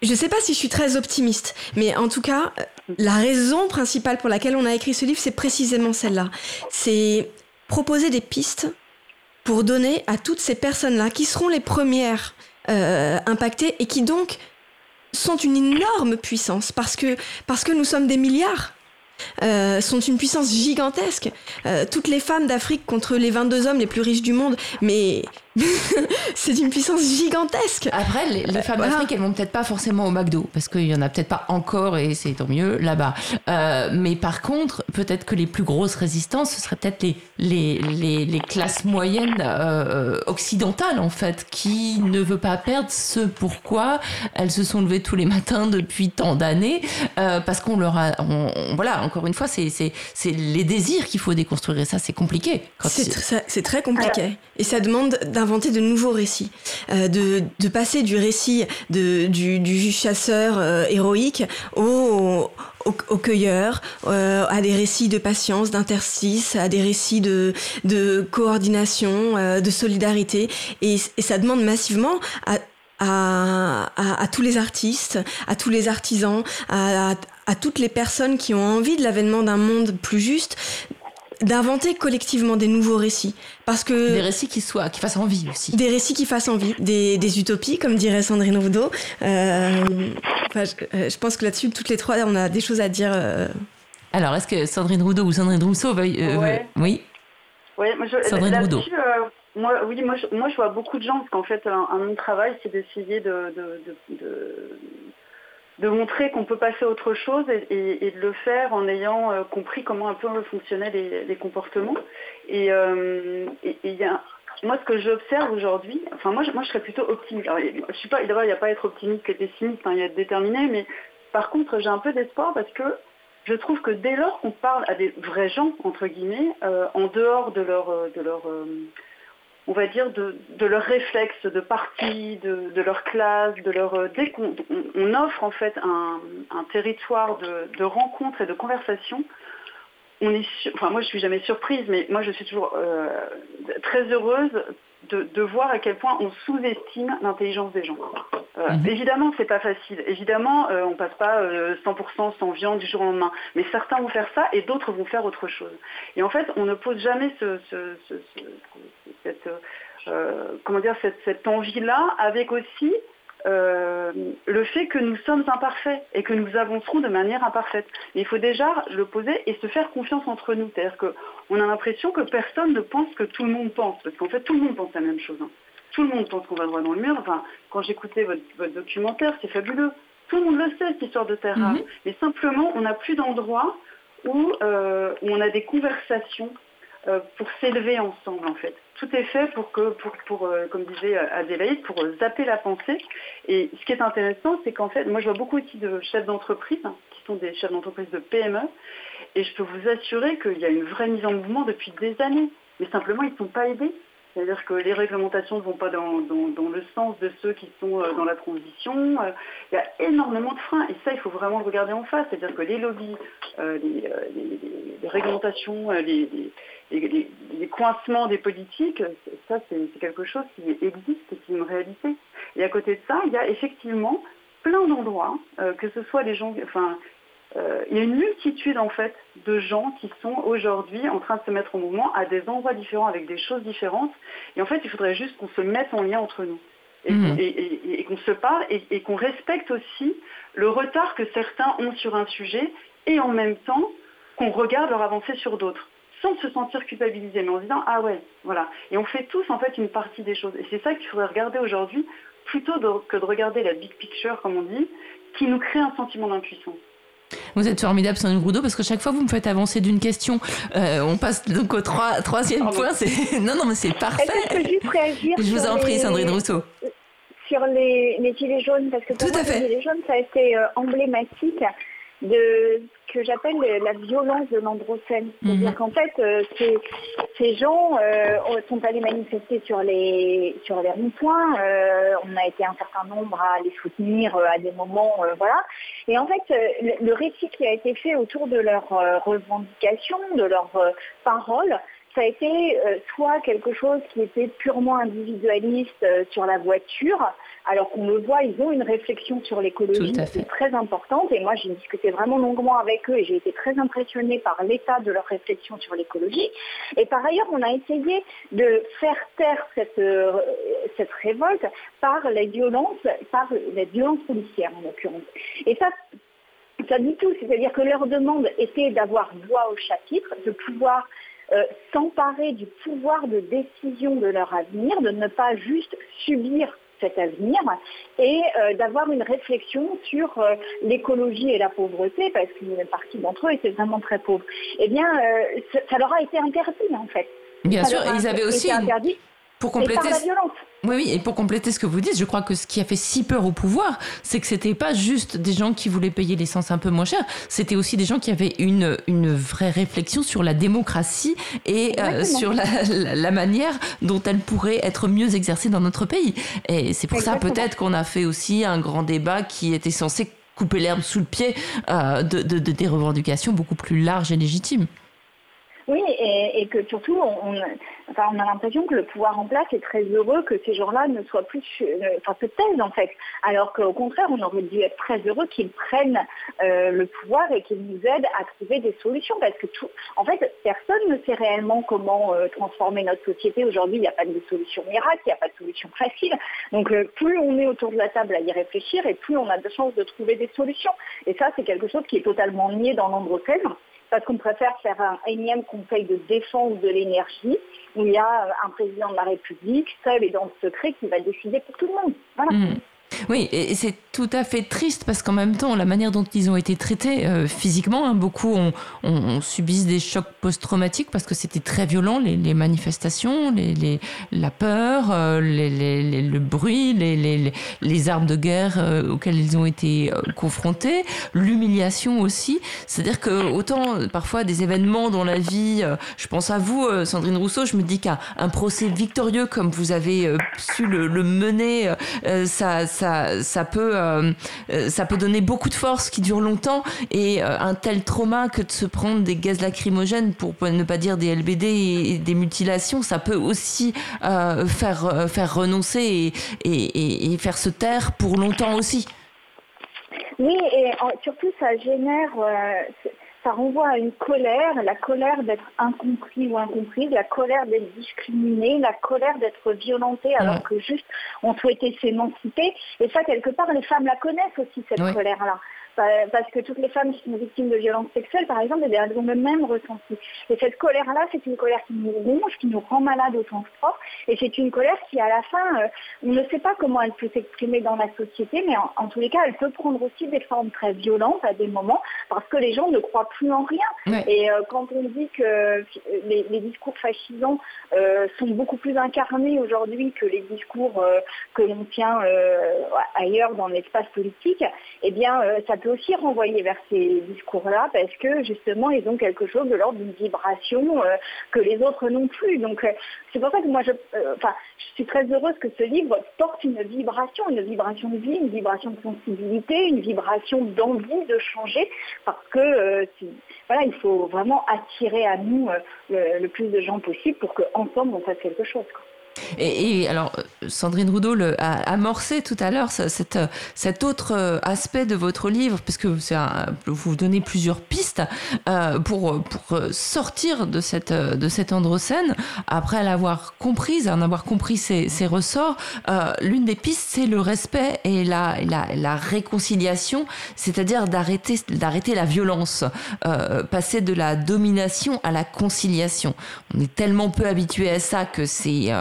je ne sais pas si je suis très optimiste, mais en tout cas, la raison principale pour laquelle on a écrit ce livre, c'est précisément celle-là. C'est proposer des pistes pour donner à toutes ces personnes-là qui seront les premières euh, impactées et qui donc sont une énorme puissance parce que, parce que nous sommes des milliards. Euh, sont une puissance gigantesque. Euh, toutes les femmes d'Afrique contre les 22 hommes les plus riches du monde, mais (laughs) c'est une puissance gigantesque. Après, les, les femmes d'Afrique, elles vont peut-être pas forcément au McDo, parce qu'il y en a peut-être pas encore, et c'est tant mieux là-bas. Euh, mais par contre, peut-être que les plus grosses résistances, ce seraient peut-être les, les, les, les, classes moyennes euh, occidentales, en fait, qui ne veulent pas perdre ce pourquoi elles se sont levées tous les matins depuis tant d'années, euh, parce qu'on leur a... On, on, voilà, encore une fois, c'est les désirs qu'il faut déconstruire, et ça, c'est compliqué. C'est très compliqué. Et ça demande d'inventer de nouveaux récits, euh, de, de, passer du récit de, du, chasseur euh, héroïque au, au, cueilleur, euh, à des récits de patience, d'interstice, à des récits de, de coordination, de solidarité. Et, ça demande massivement à, à, tous les artistes, à tous les artisans, à toutes les personnes qui ont envie de l'avènement d'un monde plus juste, d'inventer collectivement des nouveaux récits. Parce que des récits qui soient qui fassent envie aussi. Des récits qui fassent envie. Des, des utopies comme dirait Sandrine Roudot. Euh, enfin, je, euh, je, pense que là-dessus toutes les trois on a des choses à dire euh... alors est-ce que Sandrine Roudot ou Sandrine Rousseau veuille euh, ouais. oui. Ouais, moi je, Sandrine Roudot. moi, oui, moi je, moi je vois beaucoup de gens parce qu'en fait, un, un mon travail, c'est d'essayer de, de, de, de de montrer qu'on peut passer à autre chose et, de le faire en ayant euh, compris comment un peu fonctionnaient les, les comportements. Et, euh, y a, moi, ce que j'observe aujourd'hui, enfin moi je, moi, je serais plutôt optimiste. Je suis pas, d'abord, il n'y a pas à être optimiste et pessimiste, hein, il y a être déterminé, mais par contre, j'ai un peu d'espoir parce que je trouve que dès lors qu'on parle à des vrais gens, entre guillemets, euh, en dehors de leur, de leur on va dire, de, de leurs réflexes de parti, de, leur classe, de leur... Dès qu'on on offre en fait un, territoire de, de rencontres et de conversations, on est, moi je suis jamais surprise, mais moi je suis toujours euh, très heureuse de, de, voir à quel point on sous-estime l'intelligence des gens. Euh, mmh. Évidemment, c'est pas facile. Évidemment, euh, on passe pas euh, 100% sans viande du jour au lendemain. Mais certains vont faire ça et d'autres vont faire autre chose. Et en fait, on ne pose jamais ce, ce, ce, cette, euh, comment dire, cette, cette envie-là avec aussi euh, le fait que nous sommes imparfaits et que nous avancerons de manière imparfaite. Mais il faut déjà le poser et se faire confiance entre nous. C'est-à-dire qu'on a l'impression que personne ne pense que tout le monde pense, parce qu'en fait tout le monde pense la même chose. Hein. Tout le monde pense qu'on va droit dans le mur. Enfin, quand j'écoutais votre, votre, documentaire, c'est fabuleux. Tout le monde le sait, cette histoire de terre rare. -hmm. Mais simplement, on n'a plus d'endroit où, euh, où on a des conversations euh, pour s'élever ensemble, en fait tout est fait pour que, pour, pour euh, comme disait Adélaïde, pour euh, zapper la pensée. Et ce qui est intéressant, c'est qu'en fait, moi je vois beaucoup aussi de chefs d'entreprise, hein, qui sont des chefs d'entreprise de PME, et je peux vous assurer qu'il y a une vraie mise en mouvement depuis des années. Mais simplement, ils ne sont pas aidés. C'est-à-dire que les réglementations ne vont pas dans, le sens de ceux qui sont euh, dans la transition. il y a énormément de freins et ça, il faut vraiment le regarder en face. C'est-à-dire que les lobbies, euh, les, les, réglementations, les, les, les, coincements des politiques, ça c'est quelque chose qui existe et qui est une réalité. Et à côté de ça, il y a effectivement plein d'endroits, euh, que ce soit les gens, enfin, euh, il y a une multitude en fait de gens qui sont aujourd'hui en train de se mettre en mouvement à des endroits différents avec des choses différentes. Et en fait, il faudrait juste qu'on se mette en lien entre nous. Et, mmh. et, et, et qu'on se parle et, qu'on respecte aussi le retard que certains ont sur un sujet et en même temps qu'on regarde leur avancée sur d'autres sans se sentir culpabilisé, mais en se disant ah ouais, voilà. Et on fait tous en fait une partie des choses. Et c'est ça qu'il faudrait regarder aujourd'hui, plutôt de, que de regarder la big picture, comme on dit, qui nous crée un sentiment d'impuissance. Vous êtes formidable, Sandrine Roudot, parce que chaque fois vous me faites avancer d'une question. Euh, on passe donc au trois, troisième point. (laughs) Non, non, mais c'est parfait. Est-ce que je peux juste réagir Je vous en prie, les... Sandrine Rousseau. Sur les, les gilets jaunes, parce que pour Tout moi, à fait. les gilets jaunes, ça a été euh, emblématique de ce que j'appelle la violence de l'androcène. C'est-à-dire mmh. qu'en fait, euh, ces, ces, gens euh, sont allés manifester sur les, sur les ronds-points. Euh, on a été un certain nombre à les soutenir à des moments, voilà. Et en fait, le, le, récit qui a été fait autour de leurs revendications, de leurs paroles, ça a été soit quelque chose qui était purement individualiste sur la voiture, alors qu'on le voit, ils ont une réflexion sur l'écologie qui est très importante. Et moi, j'ai discuté vraiment longuement avec eux et j'ai été très impressionnée par l'état de leur réflexion sur l'écologie. Et par ailleurs, on a essayé de faire taire cette, euh, cette révolte par les violences, par les violences policières en l'occurrence. Et ça, ça dit tout, c'est-à-dire que leur demande était d'avoir voix au chapitre, de pouvoir euh, s'emparer du pouvoir de décision de leur avenir, de ne pas juste subir cet avenir et euh, d'avoir une réflexion sur euh, l'écologie et la pauvreté, parce qu'une partie d'entre eux étaient vraiment très pauvres. Eh bien, euh, ça, leur a été interdit en fait. Bien sûr, ils avaient aussi interdit pour compléter. Et par la violence. Oui, oui, et pour compléter ce que vous dites, je crois que ce qui a fait si peur au pouvoir, c'est que c'était pas juste des gens qui voulaient payer l'essence un peu moins cher, c'était aussi des gens qui avaient une, une vraie réflexion sur la démocratie et euh, sur la, la, manière dont elle pourrait être mieux exercée dans notre pays. Et c'est pour ça peut-être qu'on a fait aussi un grand débat qui était censé couper l'herbe sous le pied euh, de, de, de des revendications beaucoup plus larges et légitimes. Oui, et, que surtout, on, a l'impression que le pouvoir en place est très heureux que ces gens-là ne soient plus, euh, enfin, se taisent en fait. Alors qu'au contraire, on aurait dû être très heureux qu'ils prennent euh, le pouvoir et qu'ils nous aident à trouver des solutions. Parce que tout, en fait, personne ne sait réellement comment euh, transformer notre société. Aujourd'hui, il n'y a pas de solution miracle, il n'y a pas de solution facile. Donc, plus on est autour de la table à y réfléchir et plus on a de chances de trouver des solutions. Et ça, c'est quelque chose qui est totalement nié dans l'androcène parce qu'on préfère faire un énième conseil de défense de l'énergie où il y a un président de la République seul et dans le secret qui va décider pour tout le monde. Mmh. Oui, et c'est tout à fait triste parce qu'en même temps, la manière dont ils ont été traités euh, physiquement, hein, beaucoup ont, ont, subi des chocs post-traumatiques parce que c'était très violent, les, manifestations, la peur, euh, le bruit, les, armes de guerre euh, auxquelles ils ont été confrontés, l'humiliation aussi. C'est-à-dire que autant parfois des événements dans la vie, je pense à vous, Sandrine Rousseau, je me dis qu'un procès victorieux comme vous avez su le, mener, ça, peut, euh, euh, ça peut donner beaucoup de force qui dure longtemps et euh, un tel trauma que de se prendre des gaz lacrymogènes pour ne pas dire des LBD et, des mutilations, ça peut aussi faire, faire renoncer et, faire se taire pour longtemps aussi. Oui, et surtout ça génère, ça renvoie à une colère, la colère d'être incompris ou incomprise, la colère d'être discriminé, la colère d'être violenté alors que juste on souhaitait s'émanciper. Et ça, quelque part, les femmes la connaissent aussi, cette colère-là parce que toutes les femmes qui sont victimes de violences sexuelles, par exemple, eh elles ont le même ressenti. Et cette colère-là, c'est une colère qui nous ronge, qui nous rend malade au sens propre, et c'est une colère qui, à la fin, euh, on ne sait pas comment elle peut s'exprimer dans la société, mais en, tous les cas, elle peut prendre aussi des formes très violentes à des moments, parce que les gens ne croient plus en rien. Et euh, quand on dit que euh, les, discours fascisants sont beaucoup plus incarnés aujourd'hui que les discours que l'on tient ailleurs dans l'espace politique, eh bien, ça peut aussi renvoyer vers ces discours-là parce que justement, ils ont quelque chose de l'ordre d'une vibration euh, que les autres n'ont plus. Donc, euh, c'est pour ça que moi, je, euh, enfin, je suis très heureuse que ce livre porte une vibration, une vibration de vie, une vibration de sensibilité, une vibration d'envie de changer parce que voilà, il faut vraiment attirer à nous le, plus de gens possible pour qu'ensemble on fasse quelque chose. Et, alors, Sandrine Roudot a amorcé tout à l'heure cet, cet autre euh, aspect de votre livre, puisque vous donnez plusieurs pistes euh, pour, pour sortir de cette, de cette androcène, après l'avoir comprise, en avoir compris ses, ressorts. Euh, l'une des pistes, c'est le respect et la, la, réconciliation, c'est-à-dire d'arrêter, d'arrêter la violence, passer de la domination à la conciliation. On est tellement peu habitué à ça que c'est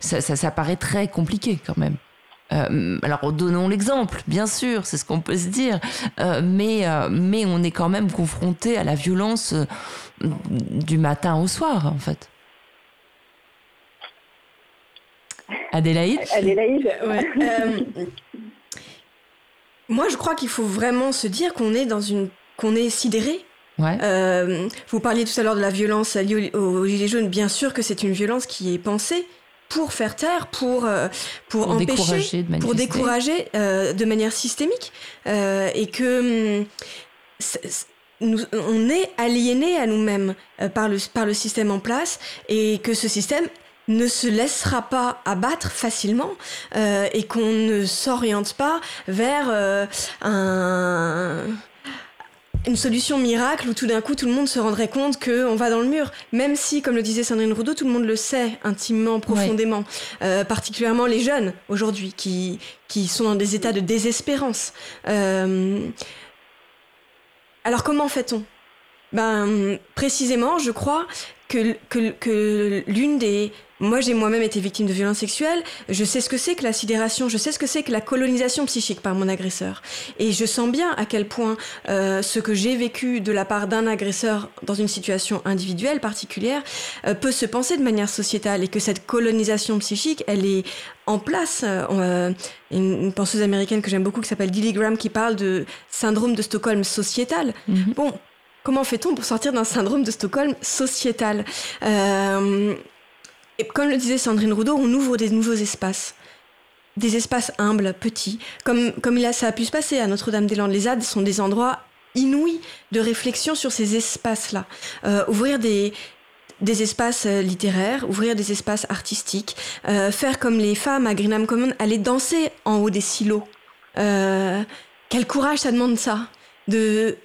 ça, ça, paraît très compliqué quand même. Euh, alors donnons l'exemple, bien sûr, c'est ce qu'on peut se dire, euh, mais, euh, mais on est quand même confronté à la violence du matin au soir, en fait. Adélaïde? Adélaïde, (laughs) moi, je crois qu'il faut vraiment se dire qu'on est dans une qu'on est sidéré. Vous parliez tout à l'heure de la violence liée aux Gilets jaunes. Bien sûr que c'est une violence qui est pensée, pour faire taire, pour, euh, pour, empêcher, décourager de pour décourager euh, de manière systémique. Euh, et que hum, on est aliéné à nous-mêmes par, le, par le système en place et que ce système ne se laissera pas abattre facilement et qu'on ne s'oriente pas vers un une solution miracle où tout d'un coup tout le monde se rendrait compte qu'on va dans le mur, même si, comme le disait Sandrine Roudot, tout le monde le sait intimement, profondément, euh, particulièrement les jeunes aujourd'hui qui, qui sont dans des états de désespérance. alors comment fait-on? Ben, précisément, je crois que, que, que l'une des moi, j'ai moi-même été victime de violences sexuelles. Je sais ce que c'est que la sidération, je sais ce que c'est que la colonisation psychique par mon agresseur. Et je sens bien à quel point euh, ce que j'ai vécu de la part d'un agresseur dans une situation individuelle particulière euh, peut se penser de manière sociétale et que cette colonisation psychique, elle est en place. Euh, une, penseuse américaine que j'aime beaucoup qui s'appelle Dilly Graham qui parle de syndrome de Stockholm sociétal. Mm-hmm. Bon, comment fait-on pour sortir d'un syndrome de Stockholm sociétal? Et comme le disait Sandrine Roudot, on ouvre des nouveaux espaces. Des espaces humbles, petits, comme, comme il ça a pu se passer à Notre-Dame-des-Landes. Les ZAD sont des endroits inouïs de réflexion sur ces espaces-là. Euh, ouvrir des, des espaces euh, littéraires, ouvrir des espaces artistiques, euh, faire comme les femmes à Greenham Common, aller danser en haut des silos. quel courage ça demande ça de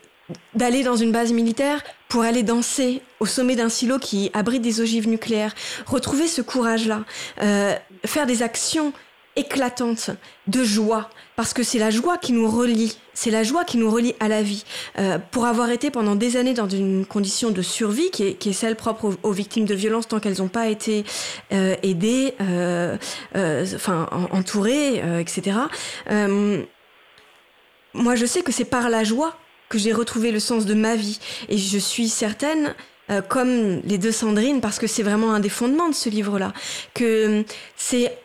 d'aller dans une base militaire pour aller danser au sommet d'un silo qui abrite des ogives nucléaires. Retrouver ce courage-là, euh, faire des actions éclatantes de joie, parce que c'est la joie qui nous relie, c'est la joie qui nous relie à la vie. Euh, pour avoir été pendant des années dans une condition de survie qui est, celle propre aux, victimes de violences tant qu'elles n'ont pas été euh, aidées, enfin entourées, etc. moi, je sais que c'est par la joie que j'ai retrouvé le sens de ma vie. Et je suis certaine, euh, comme les deux Sandrine, parce que c'est vraiment un des fondements de ce livre-là, que euh, c'est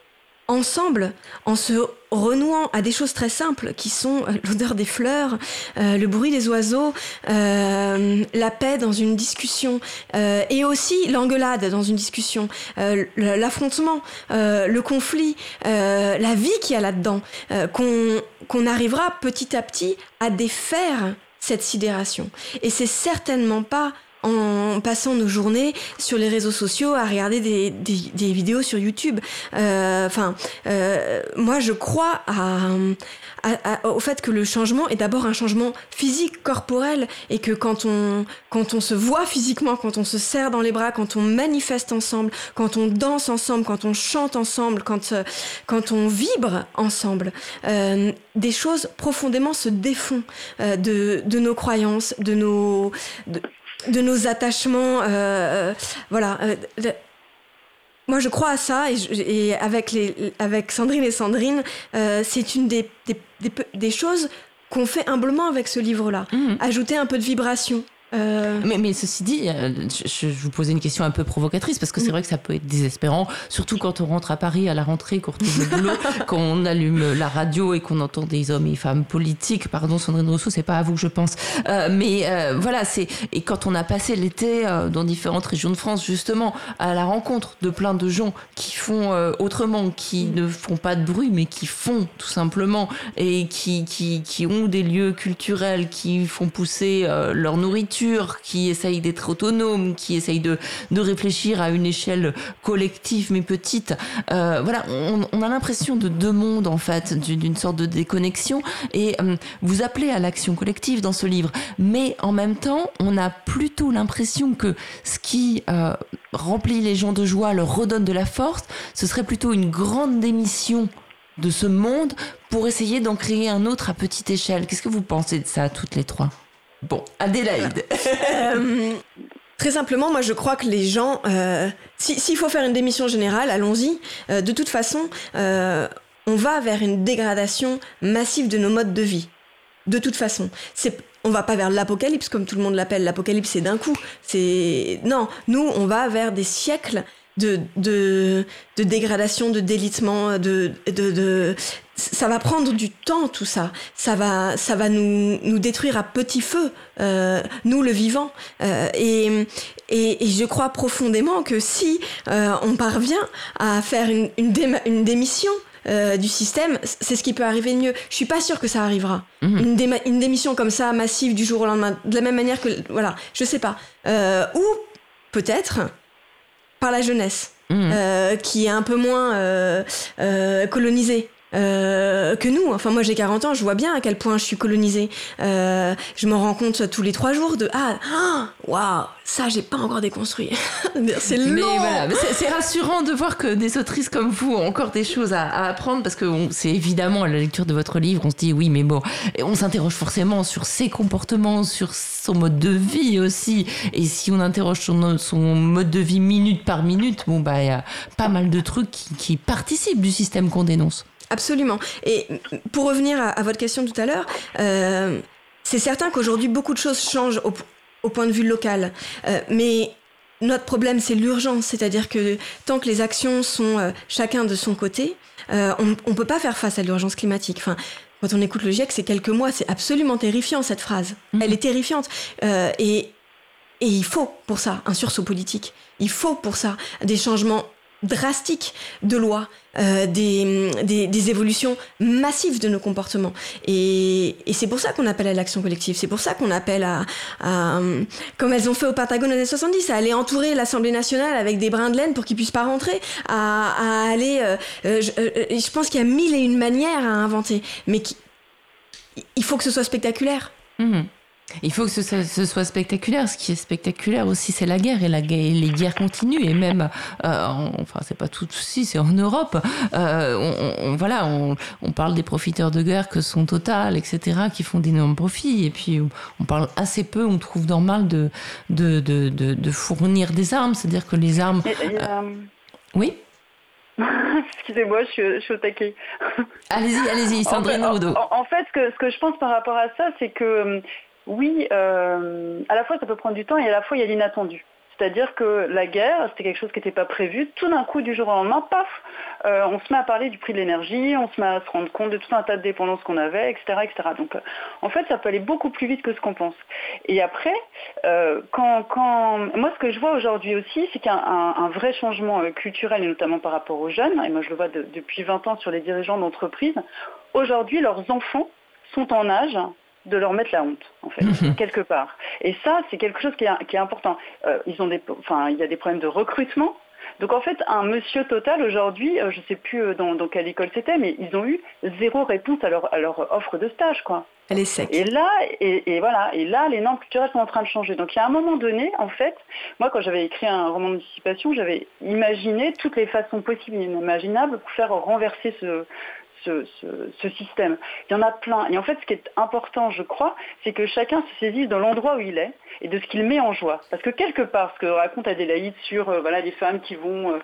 ensemble, en se renouant à des choses très simples qui sont euh, l'odeur des fleurs, le bruit des oiseaux, la paix dans une discussion et aussi l'engueulade dans une discussion, l'affrontement, le conflit, la vie qu'il y a là-dedans, qu'on qu'on arrivera petit à petit à défaire cette sidération. Et c'est certainement pas en passant nos journées sur les réseaux sociaux à regarder des, des, vidéos sur YouTube. Euh, enfin, euh, moi, je crois à, au fait que le changement est d'abord un changement physique, corporel, et que quand on, quand on se voit physiquement, quand on se serre dans les bras, quand on manifeste ensemble, quand on danse ensemble, quand on chante ensemble, quand, euh, quand on vibre ensemble, euh, des choses profondément se défont de, de, nos croyances, de nos, de, nos attachements. voilà moi, je crois à ça et, avec, les, avec Sandrine et Sandrine, euh, c'est une des, des, des, choses qu'on fait humblement avec ce livre-là. Mmh. Ajouter un peu de vibration, euh, mais, mais, ceci dit, euh, je, vous posais une question un peu provocatrice parce que c'est mm. vrai que ça peut être désespérant, surtout quand on rentre à Paris à la rentrée, qu'on retourne au (laughs) boulot, qu'on allume la radio et qu'on entend des hommes et femmes politiques. Pardon, Sandrine Rousseau, c'est pas à vous que je pense. Euh, mais voilà, c'est et quand on a passé l'été dans différentes régions de France, justement, à la rencontre de plein de gens qui font autrement, qui mm. ne font pas de bruit, mais qui font tout simplement et qui, qui, qui ont des lieux culturels, qui font pousser leur nourriture qui essaye d'être autonome, qui essaye de, réfléchir à une échelle collective mais petite. Euh, voilà, on, a l'impression de deux mondes en fait, d'une sorte de déconnexion. Et euh, vous appelez à l'action collective dans ce livre, mais en même temps, on a plutôt l'impression que ce qui euh, remplit les gens de joie, leur redonne de la force, ce serait plutôt une grande démission de ce monde pour essayer d'en créer un autre à petite échelle. Qu'est-ce que vous pensez de ça, toutes les trois? Bon, Adélaïde. (laughs) Euh, très simplement, moi je crois que les gens, euh, s'il faut faire une démission générale, allons-y. Euh, de toute façon, on va vers une dégradation massive de nos modes de vie. De toute façon, c'est on va pas vers l'apocalypse comme tout le monde l'appelle. L'apocalypse c'est d'un coup. C'est non, nous on va vers des siècles de, de, de dégradation, de délitement, de, de, de, ça va prendre du temps tout ça. Ça va, ça va nous, nous détruire à petit feu, euh, nous le vivant. Euh, et, et, et, je crois profondément que si euh, on parvient à faire une, une, une démission du système, c'est ce qui peut arriver de mieux. Je suis pas sûre que ça arrivera. Mhm. Une, démission comme ça, massive, du jour au lendemain, de la même manière que. Voilà, je sais pas. ou peut-être par la jeunesse, mhm. qui est un peu moins colonisée. Euh, que nous. Enfin, moi j'ai 40 ans, je vois bien à quel point je suis colonisée. Euh, je me rends compte tous les trois jours de Ah, ah waouh, ça j'ai pas encore déconstruit. (laughs) c'est long. Mais voilà, c'est rassurant de voir que des autrices comme vous ont encore des choses à, apprendre parce que c'est évidemment à la lecture de votre livre, on se dit oui, mais bon, on s'interroge forcément sur ses comportements, sur son mode de vie aussi. Et si on interroge son, son mode de vie minute par minute, bon, bah, il y a pas mal de trucs qui, qui participent du système qu'on dénonce. Absolument. Et pour revenir à, votre question tout à l'heure, euh, c'est certain qu'aujourd'hui, beaucoup de choses changent au, point de vue local. Euh, mais notre problème, c'est l'urgence. C'est-à-dire que tant que les actions sont euh, chacun de son côté, on ne peut pas faire face à l'urgence climatique. Enfin, quand on écoute le GIEC, c'est quelques mois, c'est absolument terrifiant cette phrase. Mmh. Elle est terrifiante. et, et il faut pour ça un sursaut politique. Il faut pour ça des changements drastique de loi, euh, des, des, évolutions massives de nos comportements. Et, et c'est pour ça qu'on appelle à l'action collective, c'est pour ça qu'on appelle à, comme elles ont fait au Pentagone en années 70, à aller entourer l'Assemblée nationale avec des brins de laine pour qu'ils puissent pas rentrer, à, aller... Euh, euh, je, pense qu'il y a mille et une manières à inventer, mais il faut que ce soit spectaculaire. Mmh. Il faut que ce, soit spectaculaire. Ce qui est spectaculaire aussi, c'est la guerre et, la, les guerres continuent. Et même, euh, enfin, c'est pas tout aussi, c'est en Europe. Euh, on, voilà, on, parle des profiteurs de guerre que sont Total, etc., qui font d'énormes profits. Et puis, on parle assez peu, on trouve normal de, de, de, de, fournir des armes. C'est-à-dire que les armes. Euh, oui (laughs) Excusez-moi, je, suis au taquet. Allez-y, allez-y, Sandrine en, en, fait, ce que, ce que je pense par rapport à ça, c'est que oui, euh, à la fois ça peut prendre du temps et à la fois il y a l'inattendu. C'est-à-dire que la guerre, c'était quelque chose qui n'était pas prévu. Tout d'un coup, du jour au lendemain, paf, euh, on se met à parler du prix de l'énergie, on se met à se rendre compte de tout un tas de dépendances qu'on avait, etc., etc. Donc, euh, en fait, ça peut aller beaucoup plus vite que ce qu'on pense. Et après, quand, moi, ce que je vois aujourd'hui aussi, c'est qu'il y a un, vrai changement culturel, et notamment par rapport aux jeunes. Et moi, je le vois depuis 20 ans sur les dirigeants d'entreprises. Aujourd'hui, leurs enfants sont en âge de leur mettre la honte, en fait, quelque part. Et ça, c'est quelque chose qui est, important. Euh, ils ont des, enfin, il y a des problèmes de recrutement. Donc en fait, un monsieur total aujourd'hui, euh, je ne sais plus euh, dans, quelle école c'était, mais ils ont eu zéro réponse à leur, offre de stage, quoi. Elle est sec. Et là, et, voilà, et là, les normes culturelles sont en train de changer. Donc il y a un moment donné, en fait, moi quand j'avais écrit un roman d'anticipation, j'avais imaginé toutes les façons possibles et inimaginables pour faire renverser ce, ce, système. Il y en a plein. Et en fait, ce qui est important, je crois, c'est que chacun se saisisse de l'endroit où il est et de ce qu'il met en joie. Parce que quelque part, ce que raconte Adélaïde sur euh, voilà, les femmes qui vont... Euh,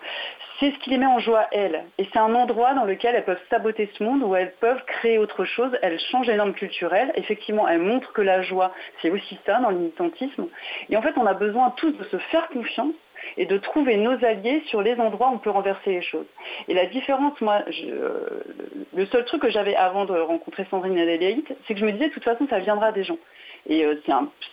c'est ce qui les met en joie, elles. Et c'est un endroit dans lequel elles peuvent saboter ce monde, où elles peuvent créer autre chose, elles changent les normes culturelles. Effectivement, elles montrent que la joie, c'est aussi ça dans le militantisme. Et en fait, on a besoin tous de se faire confiance et de trouver nos alliés sur les endroits où on peut renverser les choses. Et la différence, moi, euh, le seul truc que j'avais avant de rencontrer Sandrine Adélaïde, c'est que je me disais, de toute façon, ça viendra des gens. Et euh,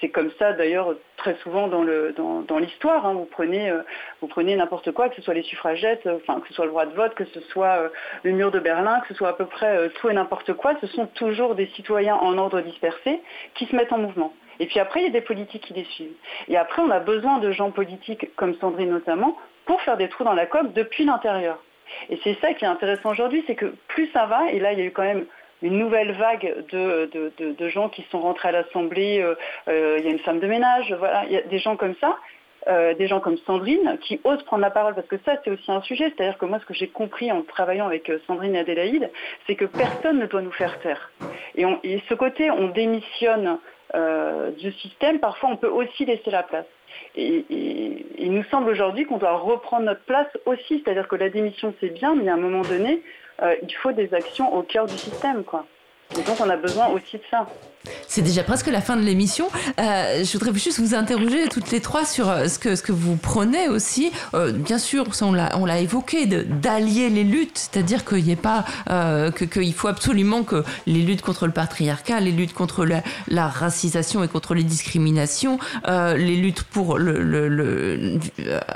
c'est comme ça d'ailleurs très souvent dans l'histoire. Hein. vous prenez euh, vous n'importe quoi, que ce soit les suffragettes, enfin que ce soit le droit de vote, que ce soit le mur de Berlin, que ce soit à peu près tout et n'importe quoi, ce sont toujours des citoyens en ordre dispersé qui se mettent en mouvement. Et puis après, il y a des politiques qui les suivent. Et après, on a besoin de gens politiques, comme Sandrine notamment, pour faire des trous dans la coque depuis l'intérieur. Et c'est ça qui est intéressant aujourd'hui, c'est que plus ça va, et là, il y a eu quand même une nouvelle vague de, gens qui sont rentrés à l'Assemblée, euh, euh, il y a une femme de ménage, voilà, il y a des gens comme ça. Euh, des gens comme Sandrine qui osent prendre la parole parce que ça c'est aussi un sujet, c'est-à-dire que moi ce que j'ai compris en travaillant avec Sandrine et Adélaïde, c'est que personne ne doit nous faire taire. Et, ce côté on démissionne du système, parfois on peut aussi laisser la place. Et, il nous semble aujourd'hui qu'on doit reprendre notre place aussi, c'est-à-dire que la démission c'est bien, mais à un moment donné, euh, il faut des actions au cœur du système. Quoi. Et donc on a besoin aussi de ça. C'est déjà presque la fin de l'émission. Euh, je voudrais juste vous interroger toutes les trois sur euh, ce que, ce que vous prenez aussi. Euh, bien sûr, l'a, on l'a évoqué, d'allier les luttes, c'est-à-dire qu'il qu'il faut absolument que les luttes contre le patriarcat, les luttes contre la, racisation et contre les discriminations, les luttes pour le, le, le,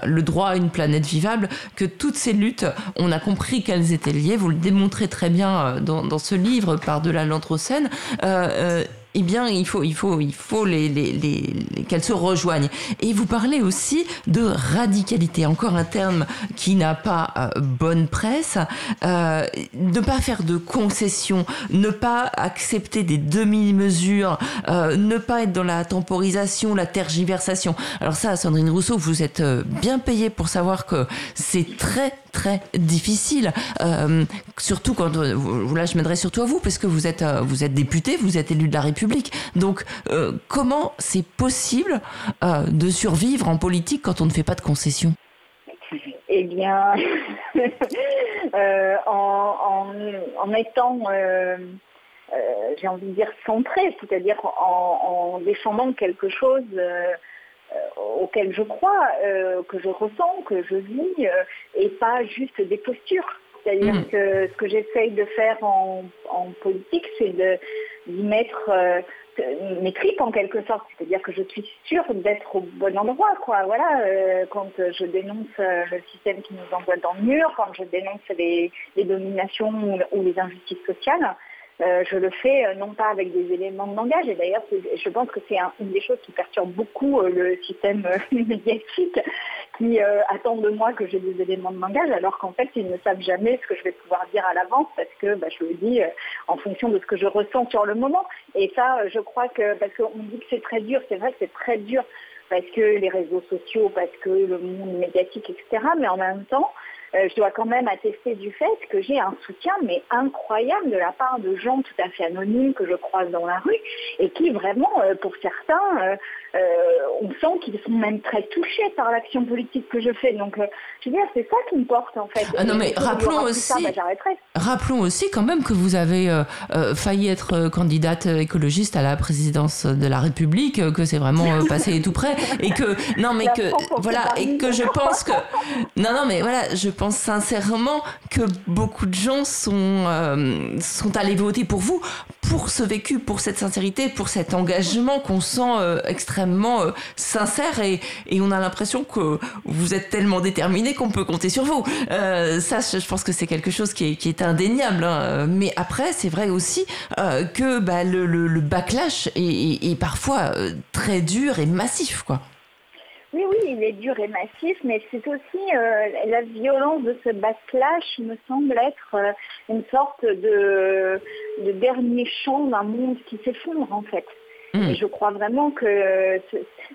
le, droit à une planète vivable, que toutes ces luttes, on a compris qu'elles étaient liées. Vous le démontrez très bien dans, dans ce livre, Par-delà l'Anthropocène. Eh bien, il faut, il faut, il faut les, les, les, qu'elles se rejoignent. Et vous parlez aussi de radicalité, encore un terme qui n'a pas euh, bonne presse. Euh, ne pas faire de concessions, ne pas accepter des demi-mesures, euh, ne pas être dans la temporisation, la tergiversation. Alors ça, Sandrine Rousseau, vous êtes euh, bien payée pour savoir que c'est très très difficile, euh, surtout quand euh, là je m'adresse surtout à vous parce que vous êtes euh, vous êtes député, vous êtes élu de la République. Donc comment c'est possible de survivre en politique quand on ne fait pas de concessions Eh bien, (laughs) en, en, étant j'ai envie de dire centré, c'est-à-dire en, en, défendant quelque chose euh, auquel je crois, euh, que je ressens, que je vis, euh, et pas juste des postures. C'est-à-dire mm. que ce que j'essaye de faire en, politique, c'est d'y mettre mes tripes en quelque sorte. C'est-à-dire que je suis sûre d'être au bon endroit. Quoi. Voilà, quand je dénonce le système qui nous envoie dans le mur, quand je dénonce les, dominations ou les injustices sociales, euh, je le fais euh, non pas avec des éléments de langage, et d'ailleurs je pense que c'est une des choses qui perturbe beaucoup euh, le système (laughs) médiatique, qui attend de moi que j'ai des éléments de langage, alors qu'en fait ils ne savent jamais ce que je vais pouvoir dire à l'avance, parce que bah, je le dis en fonction de ce que je ressens sur le moment. Et ça, je crois que, parce qu'on dit que c'est très dur, c'est vrai que c'est très dur, parce que les réseaux sociaux, parce que le monde médiatique, etc., mais en même temps, je dois quand même attester du fait que j'ai un soutien mais incroyable de la part de gens tout à fait anonymes que je croise dans la rue et qui vraiment, euh, pour certains, euh, on sent qu'ils sont même très touchés par l'action politique que je fais. Donc, je veux dire, c'est ça qui me porte en fait. Ah non mais rappelons aussi, bah, rappelons aussi quand même que vous avez failli être candidate écologiste à la présidence de la République, que c'est vraiment passé (laughs) tout près et que non mais que voilà et que je pense que non non mais voilà je pense sincèrement que beaucoup de gens sont, euh, sont allés voter pour vous, pour ce vécu, pour cette sincérité, pour cet engagement qu'on sent euh, extrêmement euh, sincère et, et, on a l'impression que vous êtes tellement déterminé qu'on peut compter sur vous. ça, je pense que c'est quelque chose qui est, qui est indéniable. Hein. Mais après, c'est vrai aussi que bah, le, le, backlash est, est parfois très dur et massif, quoi. Oui, oui, il est dur et massif, mais c'est aussi euh, la violence de ce backlash me semble être euh, une sorte de, dernier champ d'un monde qui s'effondre en fait. Hmm. Et je crois vraiment que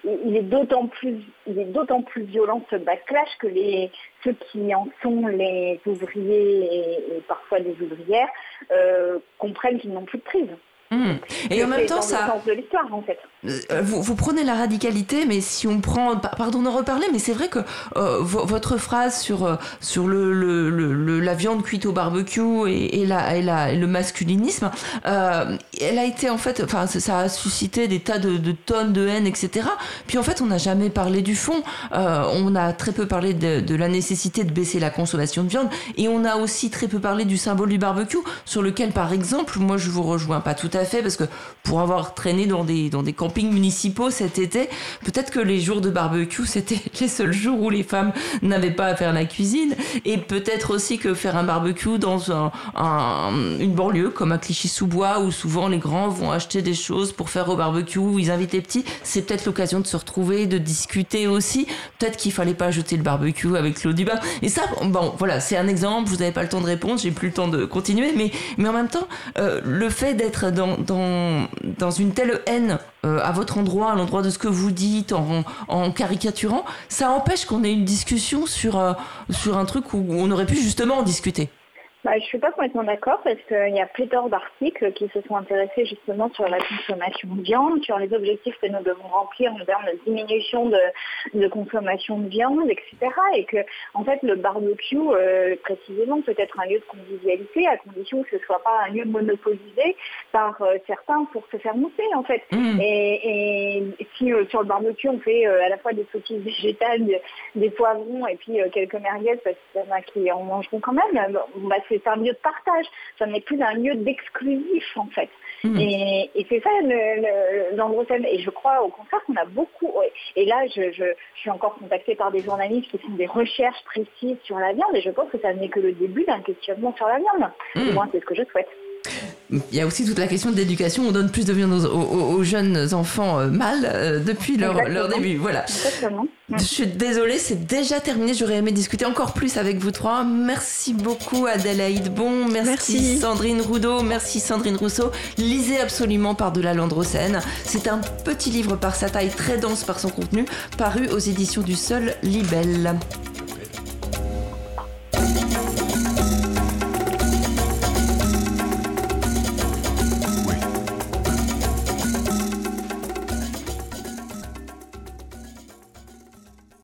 il est d'autant plus, il est d'autant plus violent ce backlash que les ceux qui en sont les ouvriers et, parfois des ouvrières euh, comprennent qu'ils n'ont plus de prise. Hmm. Et en même temps, ça. de l'histoire, en fait. Euh, vous, vous, prenez la radicalité, mais si on prend, pardon d'en reparler, mais c'est vrai que euh, votre phrase sur euh, sur le, le, le, la viande cuite au barbecue et, et, la, et, la, le masculinisme, elle a été en fait, enfin ça a suscité des tas de, de, tonnes de haine, etc. Puis en fait, on n'a jamais parlé du fond. on a très peu parlé de, de, la nécessité de baisser la consommation de viande, et on a aussi très peu parlé du symbole du barbecue, sur lequel, par exemple, moi je vous rejoins pas tout à fait, parce que pour avoir traîné dans des dans des campings municipaux cet été, peut-être que les jours de barbecue, c'était (laughs) les seuls jours où les femmes n'avaient pas à faire la cuisine. Et peut-être aussi que faire un barbecue dans un, une banlieue comme à Clichy-sous-Bois, où souvent les grands vont acheter des choses pour faire au barbecue, où ils invitent les petits, c'est peut-être l'occasion de se retrouver, de discuter aussi. Peut-être qu'il fallait pas jeter le barbecue avec l'eau du bain. Et ça, bon, voilà, c'est un exemple. Vous n'avez pas le temps de répondre, j'ai plus le temps de continuer. Mais, mais en même temps, euh, le fait d'être dans, dans, une telle haine euh, à votre endroit, à l'endroit de ce que vous dites, en, en caricaturant, ça empêche qu'on ait une discussion sur, euh, sur un truc où on aurait pu justement en discuter. Bah, je suis pas complètement d'accord parce qu'il y a pléthore d'articles qui se sont intéressés justement sur la consommation de viande, sur les objectifs que nous devons remplir en termes de diminution de, consommation de viande, etc. Et que en fait le barbecue, euh, précisément, peut être un lieu de convivialité à condition que ce ne soit pas un lieu monopolisé par euh, certains pour se faire monter en fait. Mmh. Et, si euh, sur le barbecue on fait à la fois des saucisses végétales, des, poivrons et puis quelques merguez parce qu'il y en a qui en mangeront quand même, bah, c'est un lieu de partage, ça n'est plus un lieu d'exclusif en fait. Hmm. Et, c'est ça l'endroit Et je crois au contraire qu'on a beaucoup. Et là, je, suis encore contactée par des journalistes qui font des recherches précises sur la viande et je pense que ça n'est que le début d'un questionnement sur la viande. Hmm. Moi, c'est ce que je souhaite. Il y a aussi toute la question de l'éducation. On donne plus de viande aux, jeunes enfants euh, mâles euh, depuis leur, début. Voilà. Je suis désolée, c'est déjà terminé. J'aurais aimé discuter encore plus avec vous trois. Merci beaucoup Adélaïde Bon, merci, Sandrine Roudot, merci Sandrine Rousseau. Lisez absolument Par-delà l'Androcène. C'est un petit livre par sa taille très dense par son contenu, paru aux éditions du Seul Libelle.